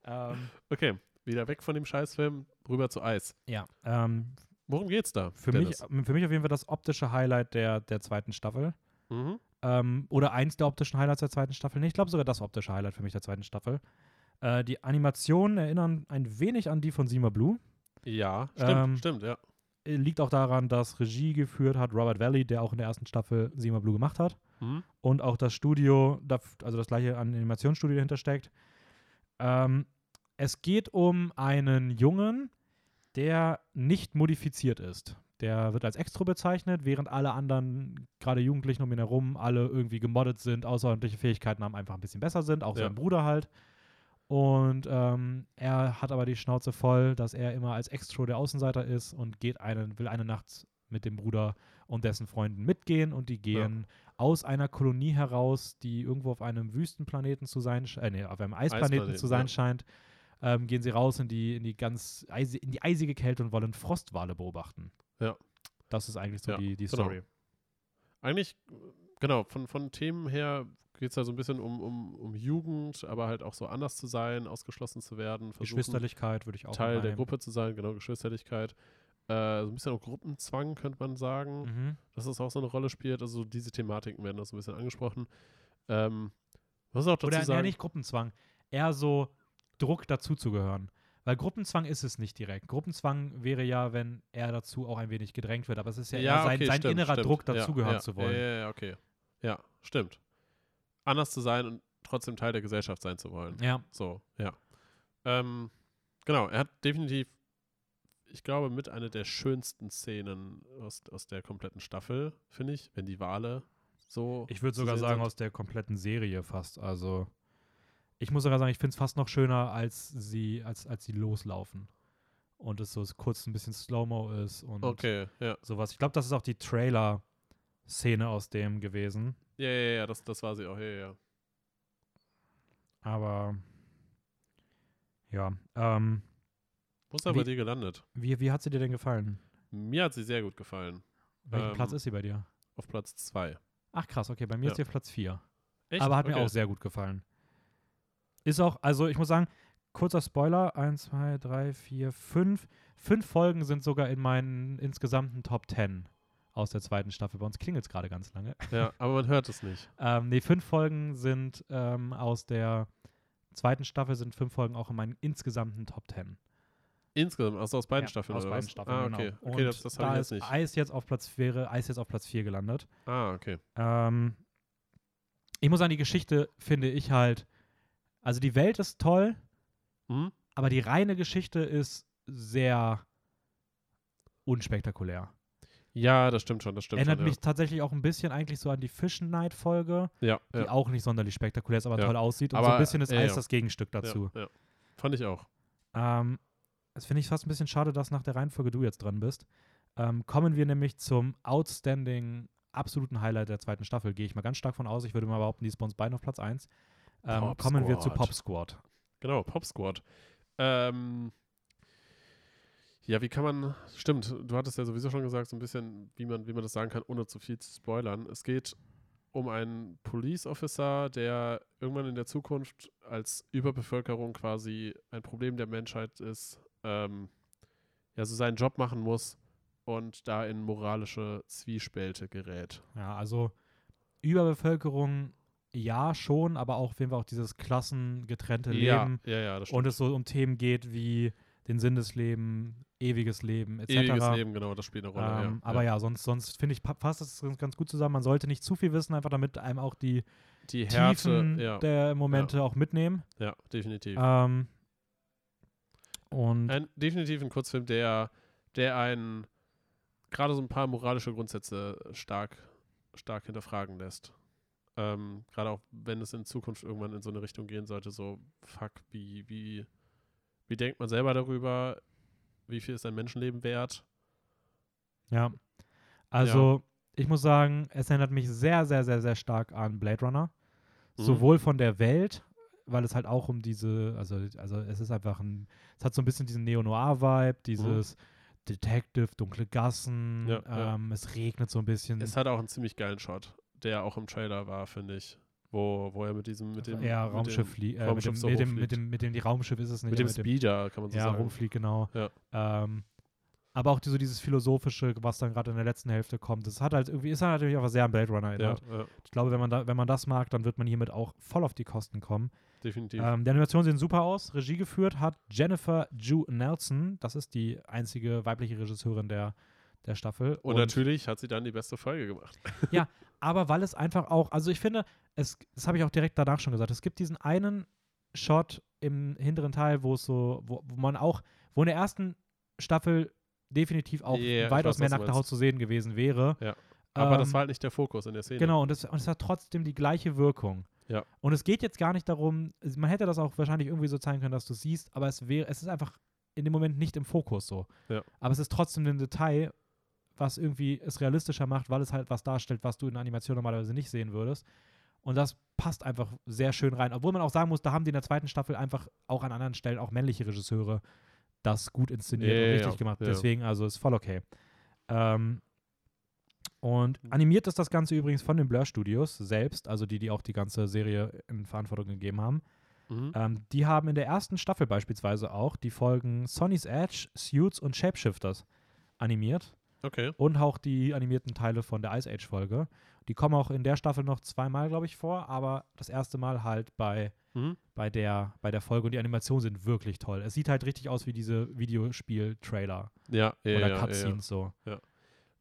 Ähm, Okay, wieder weg von dem Scheißfilm, rüber zu Eis. ja, ähm, Worum geht's da? für, mich, für mich auf jeden Fall das optische Highlight der, der zweiten Staffel. Mhm. Ähm, oder eins der optischen Highlights der zweiten Staffel. Nee, ich glaube sogar das optische Highlight für mich der zweiten Staffel. Äh, die Animationen erinnern ein wenig an die von Sima Blue. Ja, stimmt, Ähm, stimmt, ja. Äh, Liegt auch daran, dass Regie geführt hat Robert Valley, der auch in der ersten Staffel Sima Blue gemacht hat. Mhm. und auch das Studio, also das gleiche Animationsstudio dahinter steckt. Ähm, es geht um einen Jungen, der nicht modifiziert ist. Der wird als Extro bezeichnet, während alle anderen, gerade Jugendlichen um ihn herum, alle irgendwie gemoddet sind, außerordentliche Fähigkeiten haben, einfach ein bisschen besser sind, auch Ja. sein Bruder halt. Und ähm, er hat aber die Schnauze voll, dass er immer als Extro der Außenseiter ist und geht eine, will eine Nacht mit dem Bruder und dessen Freunden mitgehen und die gehen aus einer Kolonie heraus, die irgendwo auf einem Wüstenplaneten zu sein, äh, nee, auf einem Eisplaneten Eisplaneten, zu sein ja. scheint, ähm, gehen sie raus in die, in die ganz eisi in die eisige Kälte und wollen Frostwale beobachten. Ja. Das ist eigentlich so Ja, die, die genau. Story. Eigentlich, genau, von, von Themen her geht es da so ein bisschen um, um, um Jugend, aber halt auch so anders zu sein, ausgeschlossen zu werden, Geschwisterlichkeit würde ich auch Teil der. Gruppe zu sein, genau, Geschwisterlichkeit. Äh, so ein bisschen auch Gruppenzwang, könnte man sagen, Mhm. dass das auch so eine Rolle spielt. Also diese Thematiken werden da so ein bisschen angesprochen. Ähm, was auch dazu Oder sagen, ja, nicht Gruppenzwang, eher so Druck dazuzugehören. Weil Gruppenzwang ist es nicht direkt. Gruppenzwang wäre ja, wenn er dazu auch ein wenig gedrängt wird. Aber es ist ja, eher sein, okay, sein stimmt, innerer stimmt. Druck, Ja, dazugehören ja, zu wollen. Ja, ja, ja, okay. Ja, stimmt. Anders zu sein und trotzdem Teil der Gesellschaft sein zu wollen. Ja. So, ja. Ähm, genau, er hat definitiv, ich glaube, mit einer der schönsten Szenen aus, aus der kompletten Staffel, finde ich, wenn die Wale so. Ich würde sogar sagen, sind. aus der kompletten Serie fast. Also, ich muss sogar sagen, ich finde es fast noch schöner, als sie, als, als sie loslaufen. Und es so kurz ein bisschen Slow-Mo ist und Okay, ja. sowas. Ich glaube, das ist auch die Trailer-Szene aus dem gewesen. Ja, ja, ja, das, das war sie auch, ja, ja. Aber ja, ähm, Wo ist er bei dir gelandet? wie, wie hat sie dir denn gefallen? Mir hat sie sehr gut gefallen. Welchen Ähm, Platz ist sie bei dir? Auf Platz zwei. Ach krass, okay, bei mir ist ja. sie auf Platz 4. Echt? Aber hat mir Okay. auch sehr gut gefallen. Ist auch, also ich muss sagen, kurzer Spoiler: 1, 2, 3, 4, 5. Fünf Folgen sind sogar in meinen insgesamten Top 10 aus der zweiten Staffel. Bei uns klingelt es gerade ganz lange. Ja, aber man hört es nicht. Ähm, nee, fünf Folgen sind ähm, aus der zweiten Staffel, sind fünf Folgen auch in meinen insgesamten Top 10. Insgesamt, also aus beiden Ja, Staffeln Aus beiden was? Staffeln, ah, genau. okay. Okay, Und das, das da habe ich ist jetzt nicht. Eis jetzt auf Platz, wäre Eis jetzt auf Platz 4 gelandet. Ah, okay. Ähm, ich muss sagen, die Geschichte finde ich halt, also die Welt ist toll, Mhm. aber die reine Geschichte ist sehr unspektakulär. Ja, das stimmt schon, das stimmt Erinnert schon. mich tatsächlich auch ein bisschen eigentlich so an die Fish Night Folge, ja, die ja, ja. auch nicht sonderlich spektakulär ist, aber Ja. toll aussieht. Und so Aber, ein bisschen ist ja, Eis ja. das Gegenstück dazu. Ja, ja. Fand ich auch. Ähm, das finde ich fast ein bisschen schade, dass nach der Reihenfolge du jetzt dran bist. Ähm, kommen wir nämlich zum outstanding, absoluten Highlight der zweiten Staffel. Gehe ich mal ganz stark von aus. Ich würde mal behaupten, die ist bei uns beiden auf Platz 1. Ähm, kommen wir zu. Pop Squad. Genau, Pop Squad. Ähm, ja, wie kann man, stimmt, du hattest ja sowieso schon gesagt, so ein bisschen, wie man, wie man das sagen kann, ohne zu viel zu spoilern. Es geht um einen Police Officer, der irgendwann in der Zukunft als Überbevölkerung quasi ein Problem der Menschheit ist, ähm, ja, so seinen Job machen muss und da in moralische Zwiespälte gerät. Ja, also Überbevölkerung, ja, schon, aber auch auf jeden Fall auch dieses klassengetrennte Leben. ja, ja, das stimmt. Und es so um Themen geht wie den Sinn des Lebens, ewiges Leben, etc. Ewiges Leben, genau, das spielt eine Rolle. Ähm, ja, aber ja, sonst, sonst finde ich, pa- passt das ganz- ganz gut zusammen. Man sollte nicht zu viel wissen, einfach damit einem auch die Die Härte, Tiefen ja, der Momente auch mitnehmen. ja, definitiv. Ähm, und Ein, definitiv ein Kurzfilm, der, der einen gerade so ein paar moralische Grundsätze stark, stark hinterfragen lässt. Ähm, gerade auch wenn es in Zukunft irgendwann in so eine Richtung gehen sollte, so, fuck, wie, wie, wie denkt man selber darüber? Wie viel ist ein Menschenleben wert? ja, also ich muss sagen, es erinnert mich sehr, sehr, sehr, sehr stark an Blade Runner. Mhm. Sowohl von der Welt, weil es halt auch um diese, also, also es ist einfach ein, es hat so ein bisschen diesen Neo-Noir-Vibe, dieses Detective, dunkle Gassen, Mhm. Ja, ja. ähm, es regnet so ein bisschen. Es hat auch einen ziemlich geilen Shot, der auch im Trailer war, finde ich. Wo, wo er mit diesem, mit dem, ja, Raumschiff fliegt, äh, mit, dem, so mit, dem, mit, dem, mit dem, die Raumschiff ist es nicht. mit dem Speeder, kann man so ja, sagen. rumfliegt, genau. Ja. Ähm, aber auch die, so dieses Philosophische, was dann gerade in der letzten Hälfte kommt, das hat halt irgendwie, ist halt natürlich auch sehr an Blade Runner Ja, erinnert. ja, Ich glaube, wenn man, da, wenn man das mag, dann wird man hiermit auch voll auf die Kosten kommen. definitiv. Ähm, die Animationen sehen super aus. Regie geführt hat Jennifer Ju Nelson. Das ist die einzige weibliche Regisseurin der, der Staffel. Und, natürlich hat sie dann die beste Folge gemacht. aber weil es einfach auch, also ich finde, es, das habe ich auch direkt danach schon gesagt, es gibt diesen einen Shot im hinteren Teil, wo es so, wo, wo man auch, wo in der ersten Staffel definitiv auch Ja, ich weitaus weiß, mehr nackte Haut zu sehen gewesen wäre. Ja. Aber das Ähm, war halt nicht der Fokus in der Szene. Genau, und es, und es hat trotzdem die gleiche Wirkung. Ja. Und es geht jetzt gar nicht darum, man hätte das auch wahrscheinlich irgendwie so zeigen können, dass du siehst, aber es wäre, es ist einfach in dem Moment nicht im Fokus so. Ja. Aber es ist trotzdem ein Detail, was irgendwie es realistischer macht, weil es halt was darstellt, was du in der Animation normalerweise nicht sehen würdest. Und das passt einfach sehr schön rein. Obwohl man auch sagen muss, da haben die in der zweiten Staffel einfach auch an anderen Stellen auch männliche Regisseure das gut inszeniert Ja, und richtig ja. gemacht. Ja. Deswegen, also ist voll okay. Ähm, und Mhm. animiert ist das Ganze übrigens von den Blur Studios selbst, also die, die auch die ganze Serie in Verantwortung gegeben haben. Mhm. Ähm, die haben in der ersten Staffel beispielsweise auch die Folgen Sonny's Edge, Suits und Shapeshifters animiert Okay. und auch die animierten Teile von der Ice Age Folge. Die kommen auch in der Staffel noch zweimal, glaube ich, vor, aber das erste Mal halt bei, Mhm. bei, der, bei der Folge und die Animationen sind wirklich toll. Es sieht halt richtig aus wie diese Videospiel-Trailer Ja, ja, oder ja, ja, ja. Cutscenes so.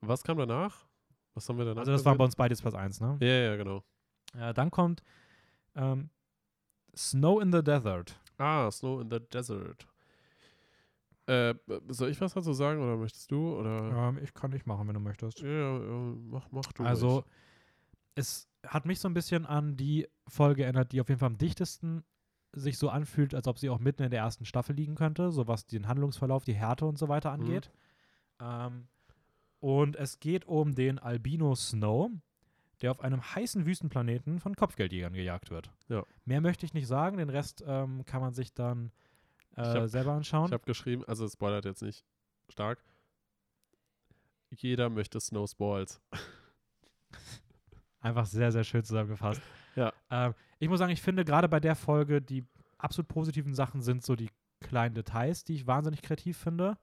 Was kam danach? Was haben wir danach? Also das war bei gesehen? uns beides Platz 1, ne? Ja, ja, genau. Äh, dann kommt ähm, Snow in the Desert. Ah, Snow in the Desert. Äh, soll ich was dazu sagen oder möchtest du? Oder? Ähm, ich kann nicht machen, wenn du möchtest. Ja, mach, mach du. Also, ruhig. es hat mich so ein bisschen an die Folge erinnert, die auf jeden Fall am dichtesten sich so anfühlt, als ob sie auch mitten in der ersten Staffel liegen könnte, so was den Handlungsverlauf, die Härte und so weiter Mhm. angeht. Ähm, und es geht um den Albino Snow, der auf einem heißen Wüstenplaneten von Kopfgeldjägern gejagt wird. Ja. Mehr möchte ich nicht sagen, den Rest ähm, kann man sich dann äh, hab- selber anschauen. ich habe geschrieben, also es spoilert jetzt nicht stark. Jeder möchte Snowballs. Einfach sehr, sehr schön zusammengefasst. Ja. Ähm, ich muss sagen, ich finde gerade bei der Folge, die absolut positiven Sachen sind so die kleinen Details, die ich wahnsinnig kreativ finde.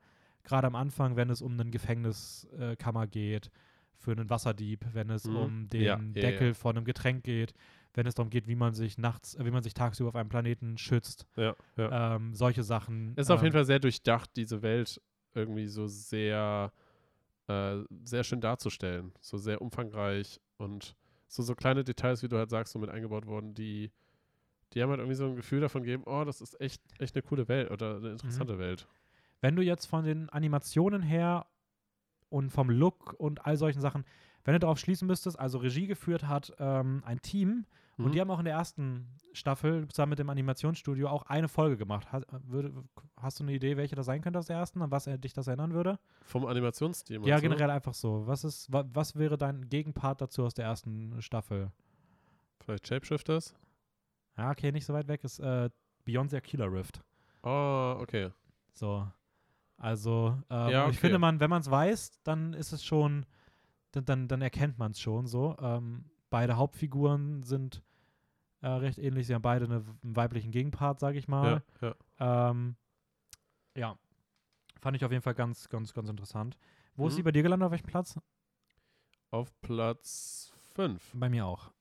Gerade am Anfang, wenn es um eine Gefängniskammer geht, für einen Wasserdieb, wenn es Mhm. um den Ja, ja, Deckel ja. von einem Getränk geht, wenn es darum geht, wie man sich nachts, äh, wie man sich tagsüber auf einem Planeten schützt. Ja, ja. Ähm, solche Sachen. Es ist auf ähm, jeden Fall sehr durchdacht, diese Welt irgendwie so sehr, äh, sehr schön darzustellen. So sehr umfangreich und so, so kleine Details, wie du halt sagst, so mit eingebaut wurden, die, die haben halt irgendwie so ein Gefühl davon gegeben, oh, das ist echt, echt eine coole Welt oder eine interessante Mhm. Welt. Wenn du jetzt von den Animationen her und vom Look und all solchen Sachen, wenn du darauf schließen müsstest, also Regie geführt hat ähm, ein Team Mhm. und die haben auch in der ersten Staffel zusammen mit dem Animationsstudio auch eine Folge gemacht. Hast, würde, hast du eine Idee, welche das sein könnte aus der ersten, an was er, dich das erinnern würde? Vom Animationsstil. ja, du? generell einfach so. Was, ist, wa, was wäre dein Gegenpart dazu aus der ersten Staffel? Vielleicht Shapeshifters? Ja, okay, nicht so weit weg ist äh, Beyond the Killer Rift. Oh, okay. So. Also, ähm, Ja, ich okay. finde, man, wenn man es weiß, dann ist es schon, dann, dann, dann erkennt man es schon so. Ähm, beide Hauptfiguren sind äh, recht ähnlich. Sie haben beide eine, einen weiblichen Gegenpart, sage ich mal. Ja, ja. Ähm, ja. Fand ich auf jeden Fall ganz, ganz, ganz interessant. Wo ist Mhm. sie bei dir gelandet? Auf welchem Platz? Auf Platz 5. Bei mir auch.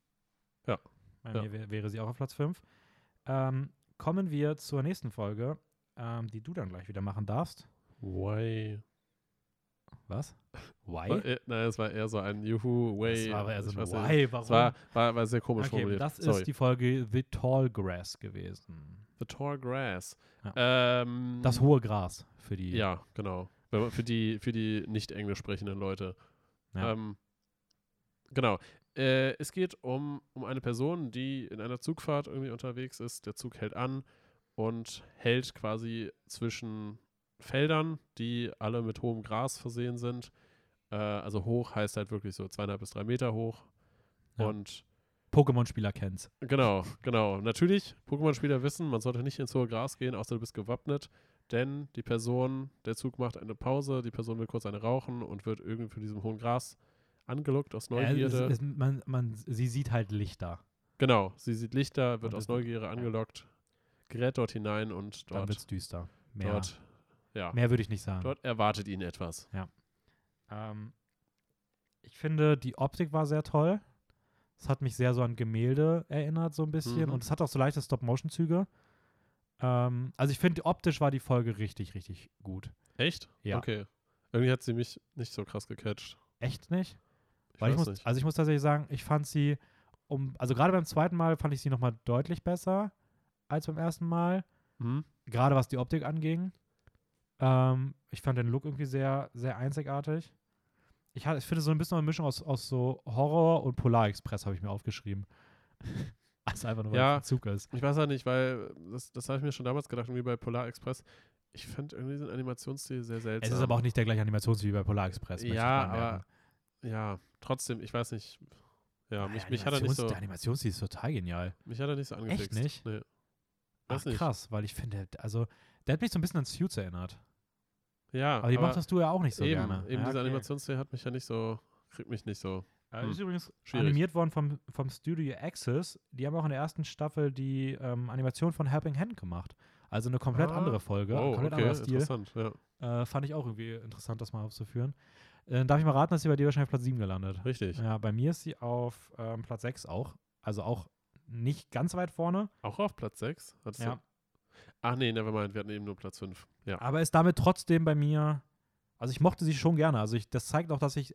Ja. Bei Ja. mir wär, wäre sie auch auf Platz 5. Ähm, kommen wir zur nächsten Folge, ähm, die du dann gleich wieder machen darfst. Why? Was? Why? War, äh, nein, es war eher so ein Juhu, way. Das war aber eher so ein. Why, warum? Es war, war, war sehr komisch okay, formuliert. das Sorry. ist die Folge The Tall Grass gewesen. The Tall Grass. Ja. Ähm, Das hohe Gras für die. Ja, genau. Für die, für die nicht englisch sprechenden Leute. Ja. Ähm, genau. Äh, es geht um, um eine Person, die in einer Zugfahrt irgendwie unterwegs ist. Der Zug hält an und hält quasi zwischen Feldern, die alle mit hohem Gras versehen sind. Äh, also hoch heißt halt wirklich so zweieinhalb bis drei Meter hoch. Ja. Und Pokémon-Spieler kennt's. Genau, genau. Natürlich, Pokémon-Spieler wissen, man sollte nicht ins hohe Gras gehen, außer du bist gewappnet, denn die Person, der Zug macht eine Pause, die Person will kurz eine rauchen und wird irgendwie von diesem hohen Gras angelockt aus Neugierde. es, es, man, man, sie sieht halt Lichter. genau, sie sieht Lichter, wird Und aus Neugierde angelockt, gerät dort hinein und Dann dort, wird's düster. Mehr, dort, ja, mehr würde ich nicht sagen. dort erwartet ihn etwas. Ähm, ich finde, die Optik war sehr toll. Es hat mich sehr so an Gemälde erinnert, so ein bisschen. Mhm. Und es hat auch so leichte Stop-Motion-Züge. Ähm, also ich finde, optisch war die Folge richtig, richtig gut. Echt? Ja. Okay. Irgendwie hat sie mich nicht so krass gecatcht. Echt nicht? Ich Weil ich muss, nicht. also ich muss tatsächlich sagen, ich fand sie, um, also gerade beim zweiten Mal fand ich sie nochmal deutlich besser als beim ersten Mal. Hm? Gerade was die Optik anging. Ähm, ich fand den Look irgendwie sehr, sehr einzigartig. Ich, ha- ich finde so ein bisschen eine Mischung aus, aus so Horror und Polar Express habe ich mir aufgeschrieben. also einfach nur, weil Ja. es ein Zug ist. Ich weiß ja nicht, weil das, das habe ich mir schon damals gedacht, irgendwie bei Polar Express. Ich fand irgendwie den Animationsstil sehr seltsam. Es ist aber auch nicht der gleiche Animationsstil wie bei Polar Express. Ja, aber ja, trotzdem, ich weiß nicht. Ja, mich, Der mich, hat er nicht so, Der Animationsstil ist total genial. mich hat er nicht so angefixt. nicht? Nee. Ach, nicht. krass, weil ich finde, also, der hat mich so ein bisschen an Suits erinnert. Ja, Aber die mochtest du ja auch nicht so eben, gerne. eben ja, dieser okay. Animationsstil hat mich ja nicht so, kriegt mich nicht so. Hm. Ist übrigens Schwierig. animiert worden vom, vom Studio Access. Die haben auch in der ersten Staffel die ähm, Animation von Helping Hand gemacht. Also eine komplett Ah. andere Folge, oh, komplett okay, anderer Stil. interessant, ja. Äh, fand ich auch irgendwie interessant, das mal aufzuführen. Äh, darf ich mal raten, dass sie bei dir wahrscheinlich auf Platz 7 gelandet? Richtig. Ja, bei mir ist sie auf ähm, Platz 6 auch. Also auch nicht ganz weit vorne. Auch auf Platz 6? Hattest Ja. du? Ach nee, nevermind, wir hatten eben nur Platz 5. Ja. Aber ist damit trotzdem bei mir. Also ich mochte sie schon gerne. Also ich, das zeigt auch, dass ich,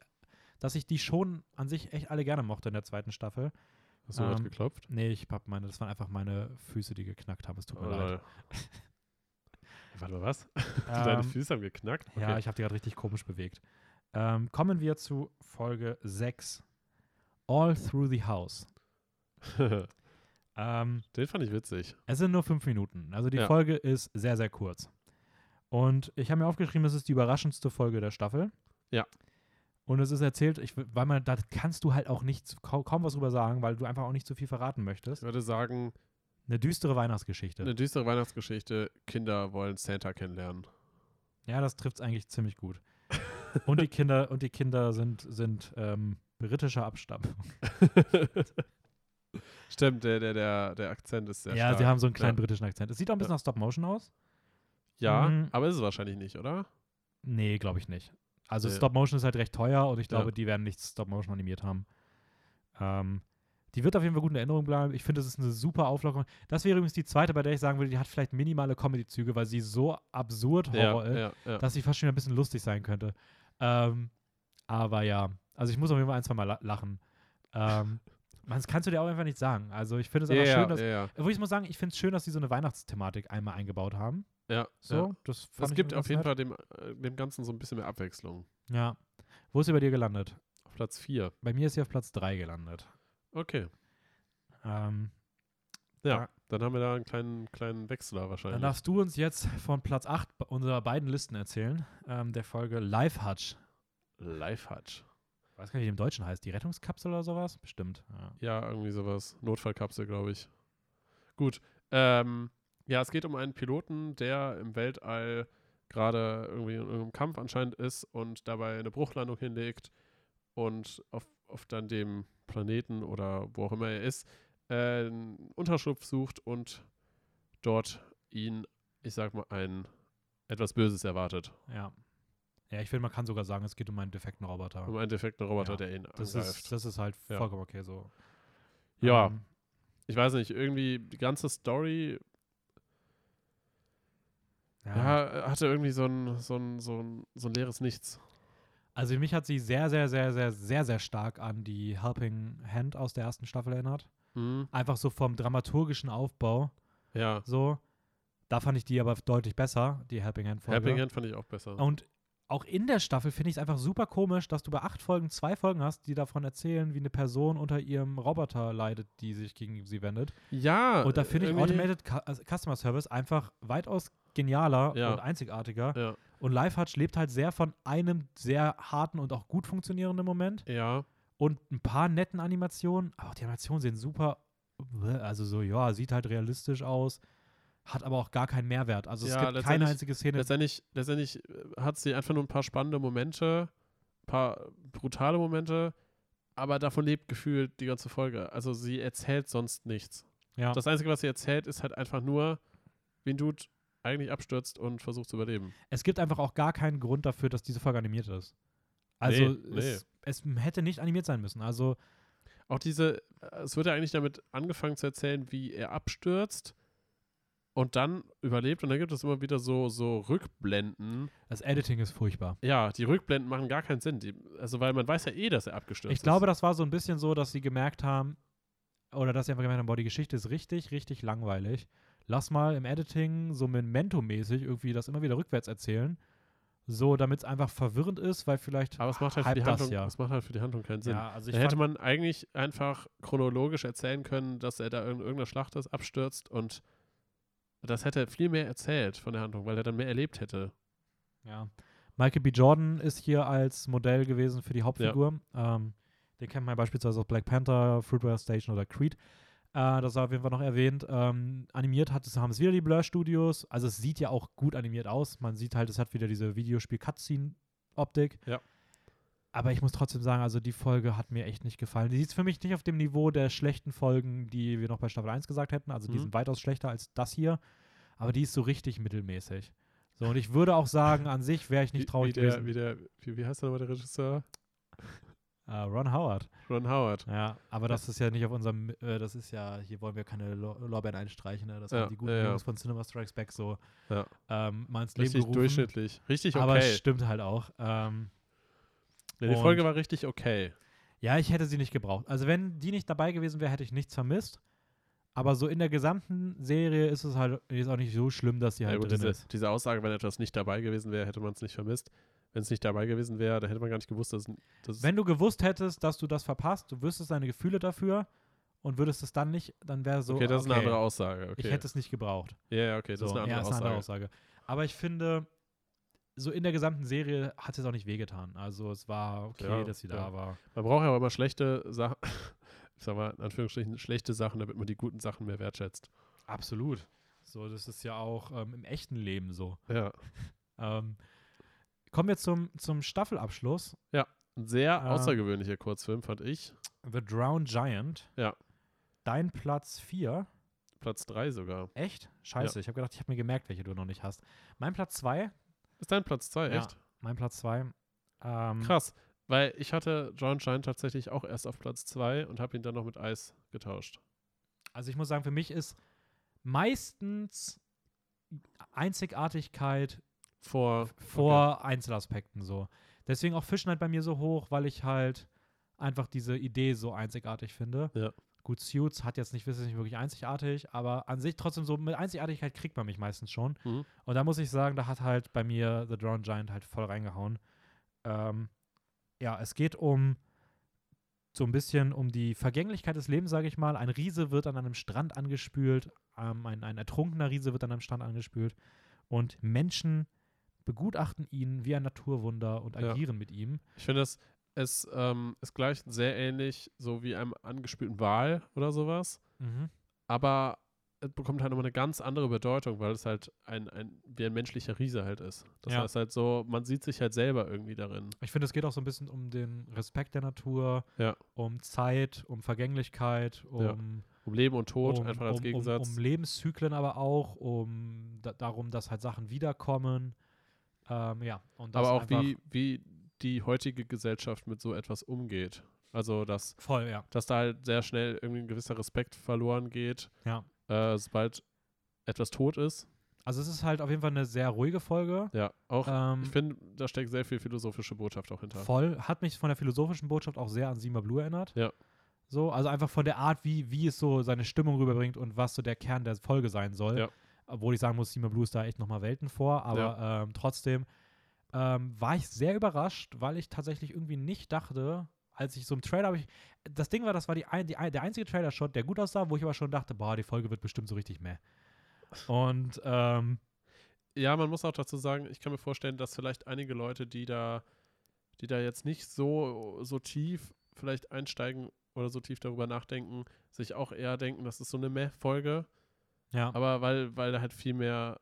dass ich die schon an sich echt alle gerne mochte in der zweiten Staffel. Hast du gerade Ähm, geklopft? Nee, ich hab meine, das waren einfach meine Füße, die geknackt haben. Es tut mir Oh, leid. lol. Warte mal, was? Deine Ähm, Füße haben geknackt? Okay. Ja, ich habe die gerade richtig komisch bewegt. Ähm, kommen wir zu Folge 6. All Through the House. Ähm, Den fand ich witzig. es sind nur fünf Minuten. Also die Ja. Folge ist sehr, sehr kurz. Und ich habe mir aufgeschrieben, es ist die überraschendste Folge der Staffel. Ja. Und es ist erzählt, ich, weil man, da kannst du halt auch nicht, kaum, was drüber sagen, weil du einfach auch nicht zu viel verraten Ich möchtest. würde sagen, Eine düstere Weihnachtsgeschichte. eine düstere Weihnachtsgeschichte. Kinder wollen Santa kennenlernen. Ja, das trifft es eigentlich ziemlich gut. und die Kinder, und die Kinder sind, sind ähm, britischer Abstammung. Stimmt, der, der, der, der Akzent ist sehr ja, stark. sie haben so einen kleinen Ja. britischen Akzent. Es sieht auch ein bisschen Ja. nach Stop-Motion aus. Ja, Mhm. aber ist es wahrscheinlich nicht, oder? Nee, glaube ich nicht. Also Nee. Stop-Motion ist halt recht teuer und ich Ja. glaube, die werden nicht Stop-Motion animiert haben. Ähm, die wird auf jeden Fall gut in Erinnerung bleiben. Ich finde, das ist eine super Auflockerung. Das wäre übrigens die zweite, bei der ich sagen würde, die hat vielleicht minimale Comedy-Züge, weil sie so absurd Horror ist, ja, ja. dass sie fast schon ein bisschen lustig sein könnte. Ähm, aber ja, also ich muss auf jeden Fall ein, zwei Mal la- lachen. Ähm, Man, das kannst du dir auch einfach nicht sagen. Also ich finde es Ja, einfach ja, schön, dass. ja, ja. Wo ich muss sagen, ich finde es schön, dass sie so eine Weihnachtsthematik einmal eingebaut haben. Ja, So, ja. das fand Es gibt auf jeden nett. Fall dem, äh, dem Ganzen so ein bisschen mehr Abwechslung. Ja. Wo ist sie bei dir gelandet? Auf Platz 4. Bei mir ist sie auf Platz 3 gelandet. Okay. Ähm, Ja, Ja. dann haben wir da einen kleinen, kleinen Wechsler wahrscheinlich. dann darfst du uns jetzt von Platz 8 unserer beiden Listen erzählen, ähm, der Folge Life Hutch. Life Hutch. Ich weiß gar nicht, wie die im Deutschen heißt. Die Rettungskapsel oder sowas? Bestimmt. Ja. Ja, irgendwie sowas. Notfallkapsel, glaube ich. Gut. Ähm, ja, es geht um einen Piloten, der im Weltall gerade irgendwie in irgendeinem Kampf anscheinend ist und dabei eine Bruchlandung hinlegt und auf, auf dann dem Planeten oder wo auch immer er ist, äh, einen Unterschlupf sucht und dort ihn, ich sag mal, ein etwas Böses erwartet. ja. Ja, ich finde, man kann sogar sagen, es geht um einen defekten Roboter. Um einen defekten Roboter, Ja, der ihn Das angreift. ist, das ist halt Ja. vollkommen okay so. Ja. Ähm, ich weiß nicht, irgendwie die ganze Story ja. Hatte irgendwie so ein, so ein, so ein, so ein leeres Nichts. Also mich hat sie sehr, sehr, sehr, sehr, sehr, sehr stark an die Helping Hand aus der ersten Staffel erinnert. Mhm. Einfach so vom dramaturgischen Aufbau. Ja, So. Da fand ich die aber deutlich besser, die Helping Hand Folge. Helping Hand fand ich auch besser. Und auch in der Staffel finde ich es einfach super komisch, dass du bei acht Folgen zwei Folgen hast, die davon erzählen, wie eine Person unter ihrem Roboter leidet, die sich gegen sie wendet. ja. Und da finde ich Automated also Customer Service einfach weitaus genialer Ja. und einzigartiger. Ja, Und Lifehutch lebt halt sehr von einem sehr harten und auch gut funktionierenden Moment ja, und ein paar netten Animationen. Aber auch die Animationen sehen super, also so, ja, sieht halt realistisch aus, hat aber auch gar keinen Mehrwert. Also es Ja, gibt keine einzige Szene. letztendlich, letztendlich äh, hat sie einfach nur ein paar spannende Momente, ein paar brutale Momente, aber davon lebt gefühlt die ganze Folge. Also sie erzählt sonst nichts. Ja. Das Einzige, was sie erzählt, ist halt einfach nur, wie ein Dude eigentlich abstürzt und versucht zu überleben. es gibt einfach auch gar keinen Grund dafür, dass diese Folge animiert ist. Also Nee, es, es hätte nicht animiert sein müssen. Also Auch diese, äh, es wird ja eigentlich damit angefangen zu erzählen, wie er abstürzt und dann überlebt und dann gibt es immer wieder so, so Rückblenden. das Editing ist furchtbar. Ja, die Rückblenden machen gar keinen Sinn. Die, also, weil man weiß ja eh, dass er abgestürzt Ich ist. glaube, das war so ein bisschen so, dass sie gemerkt haben, oder dass sie einfach gemerkt haben, boah, die Geschichte ist richtig, richtig langweilig. Lass mal im Editing so Memento-mäßig irgendwie das immer wieder rückwärts erzählen. So, damit es einfach verwirrend ist, weil vielleicht Aber es macht halt für die hypt das Handlung, ja. es macht halt für die Handlung keinen Sinn. Ja, also da hätte man eigentlich einfach chronologisch erzählen können, dass er da in irgendeiner Schlacht ist, abstürzt und das hätte viel mehr erzählt von der Handlung, weil er dann mehr erlebt hätte. ja. Michael B. Jordan ist hier als Modell gewesen für die Hauptfigur. Ähm, den kennt man beispielsweise aus Black Panther, Fruitvale Station oder Creed. Äh, das sei auf jeden Fall noch erwähnt. Ähm, animiert hat, es- haben es wieder die Blur Studios. Also es sieht ja auch gut animiert aus. Man sieht halt, es hat wieder diese Videospiel-Cutscene-Optik. Ja. Aber ich muss trotzdem sagen, also die Folge hat mir echt nicht gefallen. Die ist für mich nicht auf dem Niveau der schlechten Folgen, die wir noch bei Staffel 1 gesagt hätten. Also die Mhm. sind weitaus schlechter als das hier. Aber die ist so richtig mittelmäßig. So, und ich würde auch sagen, an sich wäre ich nicht Wie- traurig wie, der, gewesen. wie, der, wie, wie heißt der der Regisseur? Äh, Ron Howard. Ron Howard. Ja, aber das ist ja nicht auf unserem, äh, das ist ja, hier wollen wir keine Lo Lorbeeren einstreichen, ne? Das Ja, haben die guten ja, ja. Jungs von Cinema Strikes Back so Ja. ähm, mal ins Leben Richtig gerufen. durchschnittlich. Richtig Aber es okay. stimmt halt auch. Ähm, Ja, die Folge war richtig okay. ja, ich hätte sie nicht gebraucht. Also wenn die nicht dabei gewesen wäre, hätte ich nichts vermisst. Aber so in der gesamten Serie ist es halt ist auch nicht so schlimm, dass sie Ja, halt gut, drin diese, ist. diese Aussage, wenn etwas nicht dabei gewesen wäre, hätte man es nicht vermisst. Wenn es nicht dabei gewesen wäre, dann hätte man gar nicht gewusst, dass, dass Wenn du gewusst hättest, dass du das verpasst, du wüsstest deine Gefühle dafür und würdest es dann nicht, dann wäre so. Okay, das ist eine andere Aussage. Okay. Ich hätte es nicht gebraucht. ja, ja, okay, das So, ist eine andere ja, ist Aussage. eine andere Aussage. Aber ich finde, so in der gesamten Serie hat es auch nicht wehgetan. Also es war okay, Ja, dass sie ja. da war. Man braucht ja auch immer schlechte Sachen, ich sag mal, in Anführungsstrichen, schlechte Sachen, damit man die guten Sachen mehr wertschätzt. Absolut. So, das ist ja auch ähm, im echten Leben so. Ja. Ähm, kommen wir zum, zum Staffelabschluss. Ein sehr Ah. außergewöhnlicher Kurzfilm, fand ich. The Drowned Giant. Ja. Dein Platz 4. Platz 3 sogar. Echt? Scheiße, ich habe gedacht, ich habe mir gemerkt, welche du noch nicht hast. Mein Platz 2. Ist dein Platz 2, Ja. echt? Mein Platz 2. Ähm, Krass. Weil ich hatte John Shine tatsächlich auch erst auf Platz 2 und habe ihn dann noch mit Eis getauscht. Also ich muss sagen, für mich ist meistens Einzigartigkeit Vor. vor Einzelaspekten so. Deswegen auch Fischen halt bei mir so hoch, weil ich halt einfach diese Idee so einzigartig finde. Ja. Gut, Suits hat jetzt nicht, ist nicht wirklich einzigartig, aber an sich trotzdem so mit Einzigartigkeit kriegt man mich meistens schon. Mhm. Und da muss ich sagen, da hat halt bei mir The Drowned Giant halt voll reingehauen. Ähm, ja, es geht um so ein bisschen um die Vergänglichkeit des Lebens, sage ich mal. Ein Riese wird an einem Strand angespült, ähm, ein, ein ertrunkener Riese wird an einem Strand angespült und Menschen begutachten ihn wie ein Naturwunder und Ja. agieren mit ihm. Ich finde, es, es ähm, ist gleich sehr ähnlich, so wie einem angespülten Wal oder sowas. Aber es bekommt halt nochmal eine ganz andere Bedeutung, weil es halt ein, ein, wie ein menschlicher Riese halt ist. Das Ja. heißt halt so, man sieht sich halt selber irgendwie darin. Ich finde, es geht auch so ein bisschen um den Respekt der Natur, Ja. um Zeit, um Vergänglichkeit, um, Ja. Um Leben und Tod, um, einfach als um, Gegensatz. Um, um Lebenszyklen aber auch, um da, darum, dass halt Sachen wiederkommen. Ähm, ja, Aber auch wie, wie die heutige Gesellschaft mit so etwas umgeht. Also, dass, voll, ja. dass da halt sehr schnell irgendwie ein gewisser Respekt verloren geht, ja. äh, sobald etwas tot ist. Also es ist halt auf jeden Fall eine sehr ruhige Folge. Ja, auch, Ähm, ich finde, da steckt sehr viel philosophische Botschaft auch hinter. voll, hat mich von der philosophischen Botschaft auch sehr an Sima Blue erinnert. Ja. So, also einfach von der Art, wie, wie es so seine Stimmung rüberbringt und was so der Kern der Folge sein soll. Ja. Obwohl ich sagen muss, Sima Blue ist da echt nochmal Welten vor, aber ähm, trotzdem ähm, war ich sehr überrascht, weil ich tatsächlich irgendwie nicht dachte, als ich so im Trailer habe ich, das Ding war, das war die, ein, die, der einzige Trailer-Shot, der gut aussah, wo ich aber schon dachte, boah, die Folge wird bestimmt so richtig meh. Und ähm, Ja, man muss auch dazu sagen, ich kann mir vorstellen, dass vielleicht einige Leute, die da, die da jetzt nicht so, so tief vielleicht einsteigen oder so tief darüber nachdenken, sich auch eher denken, das ist so eine Meh-Folge. Ja. Aber weil, weil da halt viel mehr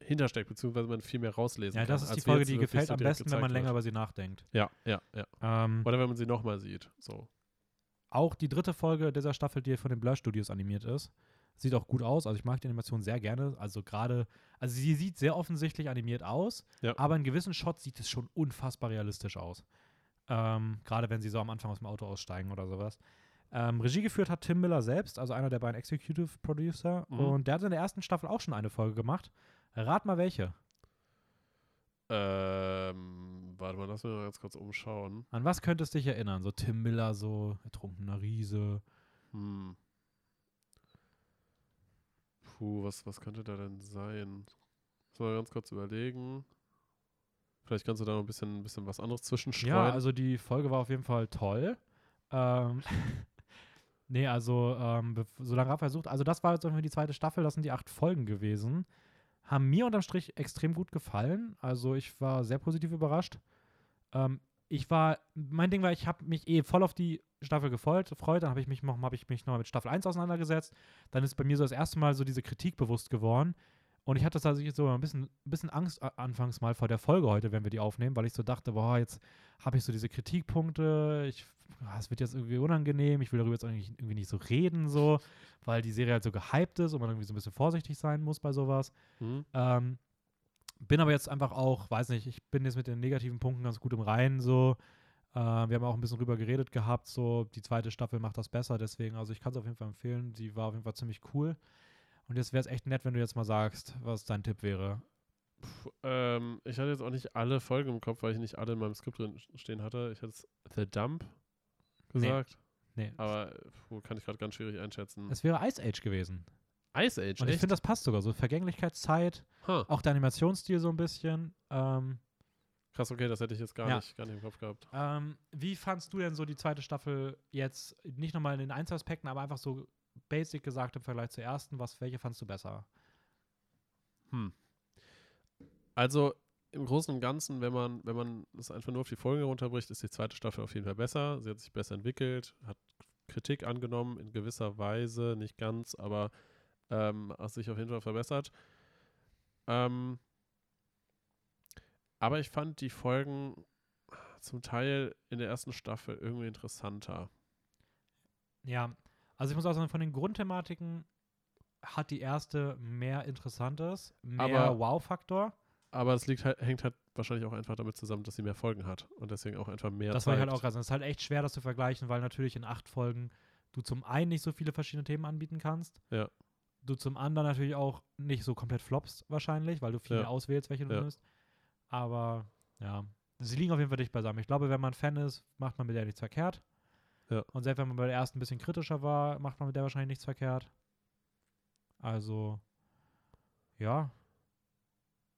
hintersteckt, beziehungsweise man viel mehr rauslesen ja, kann. das ist die Folge, die gefällt so am besten, wenn man länger wird. über sie nachdenkt. Ja, ja, ja. Ähm, Oder wenn man sie nochmal sieht. So. auch die dritte Folge dieser Staffel, die von den Blur Studios animiert ist, sieht auch gut aus. Also ich mag die Animation sehr gerne. Also gerade, also sie sieht sehr offensichtlich animiert aus, Ja. aber in gewissen Shots sieht es schon unfassbar realistisch aus. Ähm, gerade wenn sie so am Anfang aus dem Auto aussteigen oder sowas. Ähm, Regie geführt hat Tim Miller selbst, also einer der beiden Executive Producer. Mhm. Und der hat in der ersten Staffel auch schon eine Folge gemacht. Rat mal welche. Ähm, warte mal, lass mich mal ganz kurz umschauen. An was könntest du dich erinnern? So Tim Miller, so ertrunkener Riese. Hm. Puh, was, was könnte da denn sein? Muss mal ganz kurz überlegen. Vielleicht kannst du da noch ein bisschen, ein bisschen was anderes zwischenstreuen. Ja, also die Folge war auf jeden Fall toll. Ähm, nee, also ähm, solange Raphael sucht, also das war jetzt irgendwie die zweite Staffel, das sind die acht Folgen gewesen. Haben mir unterm Strich extrem gut gefallen. Also ich war sehr positiv überrascht. Ähm, ich war, mein Ding war, ich habe mich eh voll auf die Staffel gefreut, dann habe ich mich noch, habe ich mich noch mit Staffel 1 auseinandergesetzt. Dann ist bei mir so das erste Mal so diese Kritik bewusst geworden. Und ich hatte tatsächlich so ein bisschen, ein bisschen Angst anfangs mal vor der Folge heute, wenn wir die aufnehmen, weil ich so dachte, boah, jetzt habe ich so diese Kritikpunkte, ich, ah, es wird jetzt irgendwie unangenehm, ich will darüber jetzt eigentlich irgendwie nicht so reden, so, weil die Serie halt so gehypt ist und man irgendwie so ein bisschen vorsichtig sein muss bei sowas. Hm? Ähm, bin aber jetzt einfach auch, weiß nicht, ich bin jetzt mit den negativen Punkten ganz gut im Reinen, so. Äh, wir haben auch ein bisschen drüber geredet gehabt, so, die zweite Staffel macht das besser, deswegen, also ich kann es auf jeden Fall empfehlen, die war auf jeden Fall ziemlich cool. Und jetzt wäre es echt nett, wenn du jetzt mal sagst, was dein Tipp wäre. Puh, ähm, ich hatte jetzt auch nicht alle Folgen im Kopf, weil ich nicht alle in meinem Skript drin stehen hatte. Ich hatte jetzt The Dump gesagt. Nee, Aber puh, kann ich gerade ganz schwierig einschätzen. es wäre Ice Age gewesen. Ice Age, Und ich finde, das passt sogar so. Vergänglichkeitszeit, Huh. auch der Animationsstil so ein bisschen. Ähm, Krass, okay, das hätte ich jetzt gar, Ja. nicht, gar nicht im Kopf gehabt. ähm, wie fandst du denn so die zweite Staffel jetzt, nicht nochmal in den Einzelaspekten, aber einfach so basic gesagt im Vergleich zur ersten? Was, welche fandst du besser? Hm. Also im Großen und Ganzen, wenn man, wenn man das einfach nur auf die Folge runterbricht, ist die zweite Staffel auf jeden Fall besser. Sie hat sich besser entwickelt, hat Kritik angenommen in gewisser Weise, nicht ganz, aber ähm, hat sich auf jeden Fall verbessert. Ähm, aber ich fand die Folgen zum Teil in der ersten Staffel irgendwie interessanter. Ja, also ich muss auch sagen, von den Grundthematiken hat die erste mehr Interessantes, mehr Wow-Faktor. Aber es liegt halt, hängt halt wahrscheinlich auch einfach damit zusammen, dass sie mehr Folgen hat und deswegen auch einfach mehr Das war ich halt auch gerade. Es ist halt echt schwer, das zu vergleichen, weil natürlich in acht Folgen du zum einen nicht so viele verschiedene Themen anbieten kannst. Ja. Du zum anderen natürlich auch nicht so komplett floppst, wahrscheinlich, weil du viel Ja. auswählst, welche du Ja. nimmst. Aber ja. sie liegen auf jeden Fall dicht beisammen. Ich glaube, wenn man Fan ist, macht man mit der nichts verkehrt. Ja. Und selbst wenn man bei der ersten ein bisschen kritischer war, macht man mit der wahrscheinlich nichts verkehrt. Also, ja.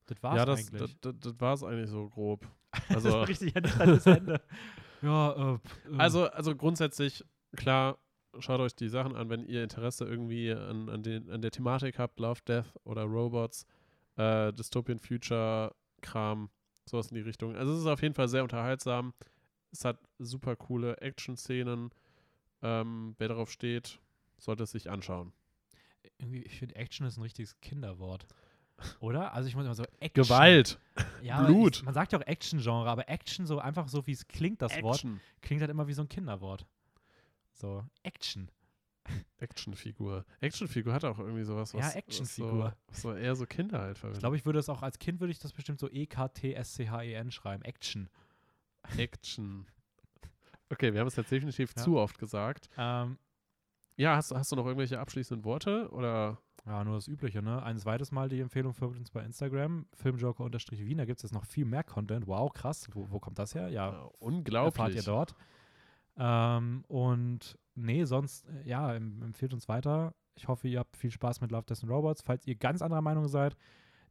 Das war's ja, das, eigentlich. das, das, das war es eigentlich so grob. Also, Also, richtig Ende, das Ende. ja, äh, äh. also, also grundsätzlich, klar, schaut euch die Sachen an, wenn ihr Interesse irgendwie an, an, den, an der Thematik habt, Love, Death oder Robots, äh, Dystopian Future, Kram, sowas in die Richtung. Also es ist auf jeden Fall sehr unterhaltsam. Es hat super coole Action-Szenen. Ähm, wer darauf steht, sollte es sich anschauen. irgendwie, ich finde, Action ist ein richtiges Kinderwort. Oder? Also ich muss immer so Action. Gewalt, Ja, Blut. Ich, man sagt ja auch Action-Genre, aber Action so einfach so, wie es klingt, das Wort, Action. klingt halt immer wie so ein Kinderwort. So, Action. Actionfigur. Actionfigur hat auch irgendwie sowas, was, Ja, Actionfigur. so, so eher so Kinder halt Ich verwendet. glaube, ich würde das auch als Kind würde ich das bestimmt so E E-K-T-S-C-H-E-N schreiben. Action. Action. Okay, wir haben es jetzt definitiv Ja. zu oft gesagt. Ähm, Ja, hast, hast du noch irgendwelche abschließenden Worte? Oder ja, nur das Übliche, ne? Ein zweites Mal die Empfehlung für uns bei Instagram, Filmjoker-Wien. Da gibt es jetzt noch viel mehr Content. Wow, krass. Wo, wo kommt das her? Ja, äh, erfahrt unglaublich. ihr dort. Ähm, und nee, sonst, äh, ja, em- empfehlt uns weiter. Ich hoffe, ihr habt viel Spaß mit Love, Death and Robots. Falls ihr ganz anderer Meinung seid,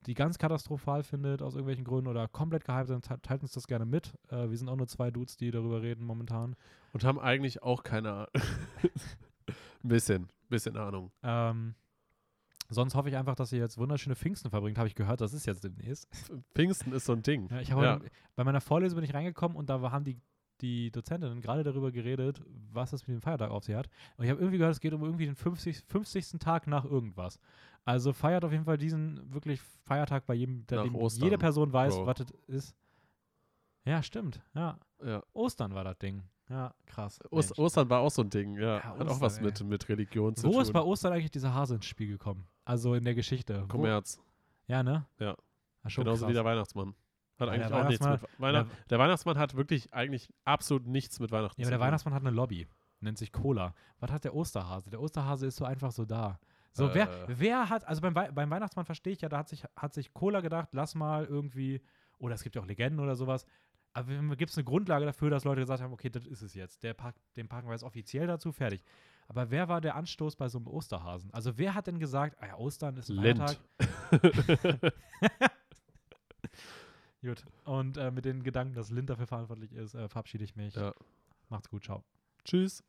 die ganz katastrophal findet aus irgendwelchen Gründen oder komplett gehypt sind, te- teilt uns das gerne mit. Äh, wir sind auch nur zwei Dudes, die darüber reden momentan. Und haben eigentlich auch keine Ahnung. Ein bisschen, bisschen Ahnung. Ähm, sonst hoffe ich einfach, dass ihr jetzt wunderschöne Pfingsten verbringt. Habe ich gehört, das ist jetzt demnächst. Pfingsten ist so ein Ding. Ja, ich habe Ja. heute- bei meiner Vorlesung bin ich reingekommen und da haben die, die Dozentinnen gerade darüber geredet, was es mit dem Feiertag auf sich hat. Und ich habe irgendwie gehört, es geht um irgendwie den 50, 50. Tag nach irgendwas. Also feiert auf jeden Fall diesen wirklich Feiertag bei jedem, der dem Ostern, jede Person weiß, Bro. was das ist. Ja, stimmt. Ja. Ja. Ostern war das Ding. Ja, krass. Ost Mensch. Ostern war auch so ein Ding, ja. Ja, Hat auch was ey. mit, mit Religion zu Wo tun. ist bei Ostern eigentlich dieser Hase ins Spiel gekommen? Also in der Geschichte. Wo, Kommerz. ja, ne? Ja. Ah, schon Genauso krass. wie der Weihnachtsmann. Hat Ja, eigentlich der auch nichts mit Weihnachtsmann- Weihnacht der- Der Weihnachtsmann hat wirklich eigentlich absolut nichts mit Weihnachten Ja, aber zu der tun. Weihnachtsmann hat eine Lobby. Nennt sich Cola. Was hat der Osterhase? Der Osterhase ist so einfach so da. So, Äh. wer, wer hat, also beim, Wei- beim Weihnachtsmann verstehe ich ja, da hat sich, hat sich Cola gedacht, lass mal irgendwie, oder es gibt ja auch Legenden oder sowas, aber gibt es eine Grundlage dafür, dass Leute gesagt haben, okay, das ist es jetzt. Der pack, den packen wir jetzt offiziell dazu, fertig. Aber wer war der Anstoß bei so einem Osterhasen? Also wer hat denn gesagt, ah ja, Ostern ist ein? Lind. Gut. Und äh, mit den Gedanken, dass Lind dafür verantwortlich ist, äh, verabschiede ich mich. Ja. Macht's gut, ciao. Tschüss.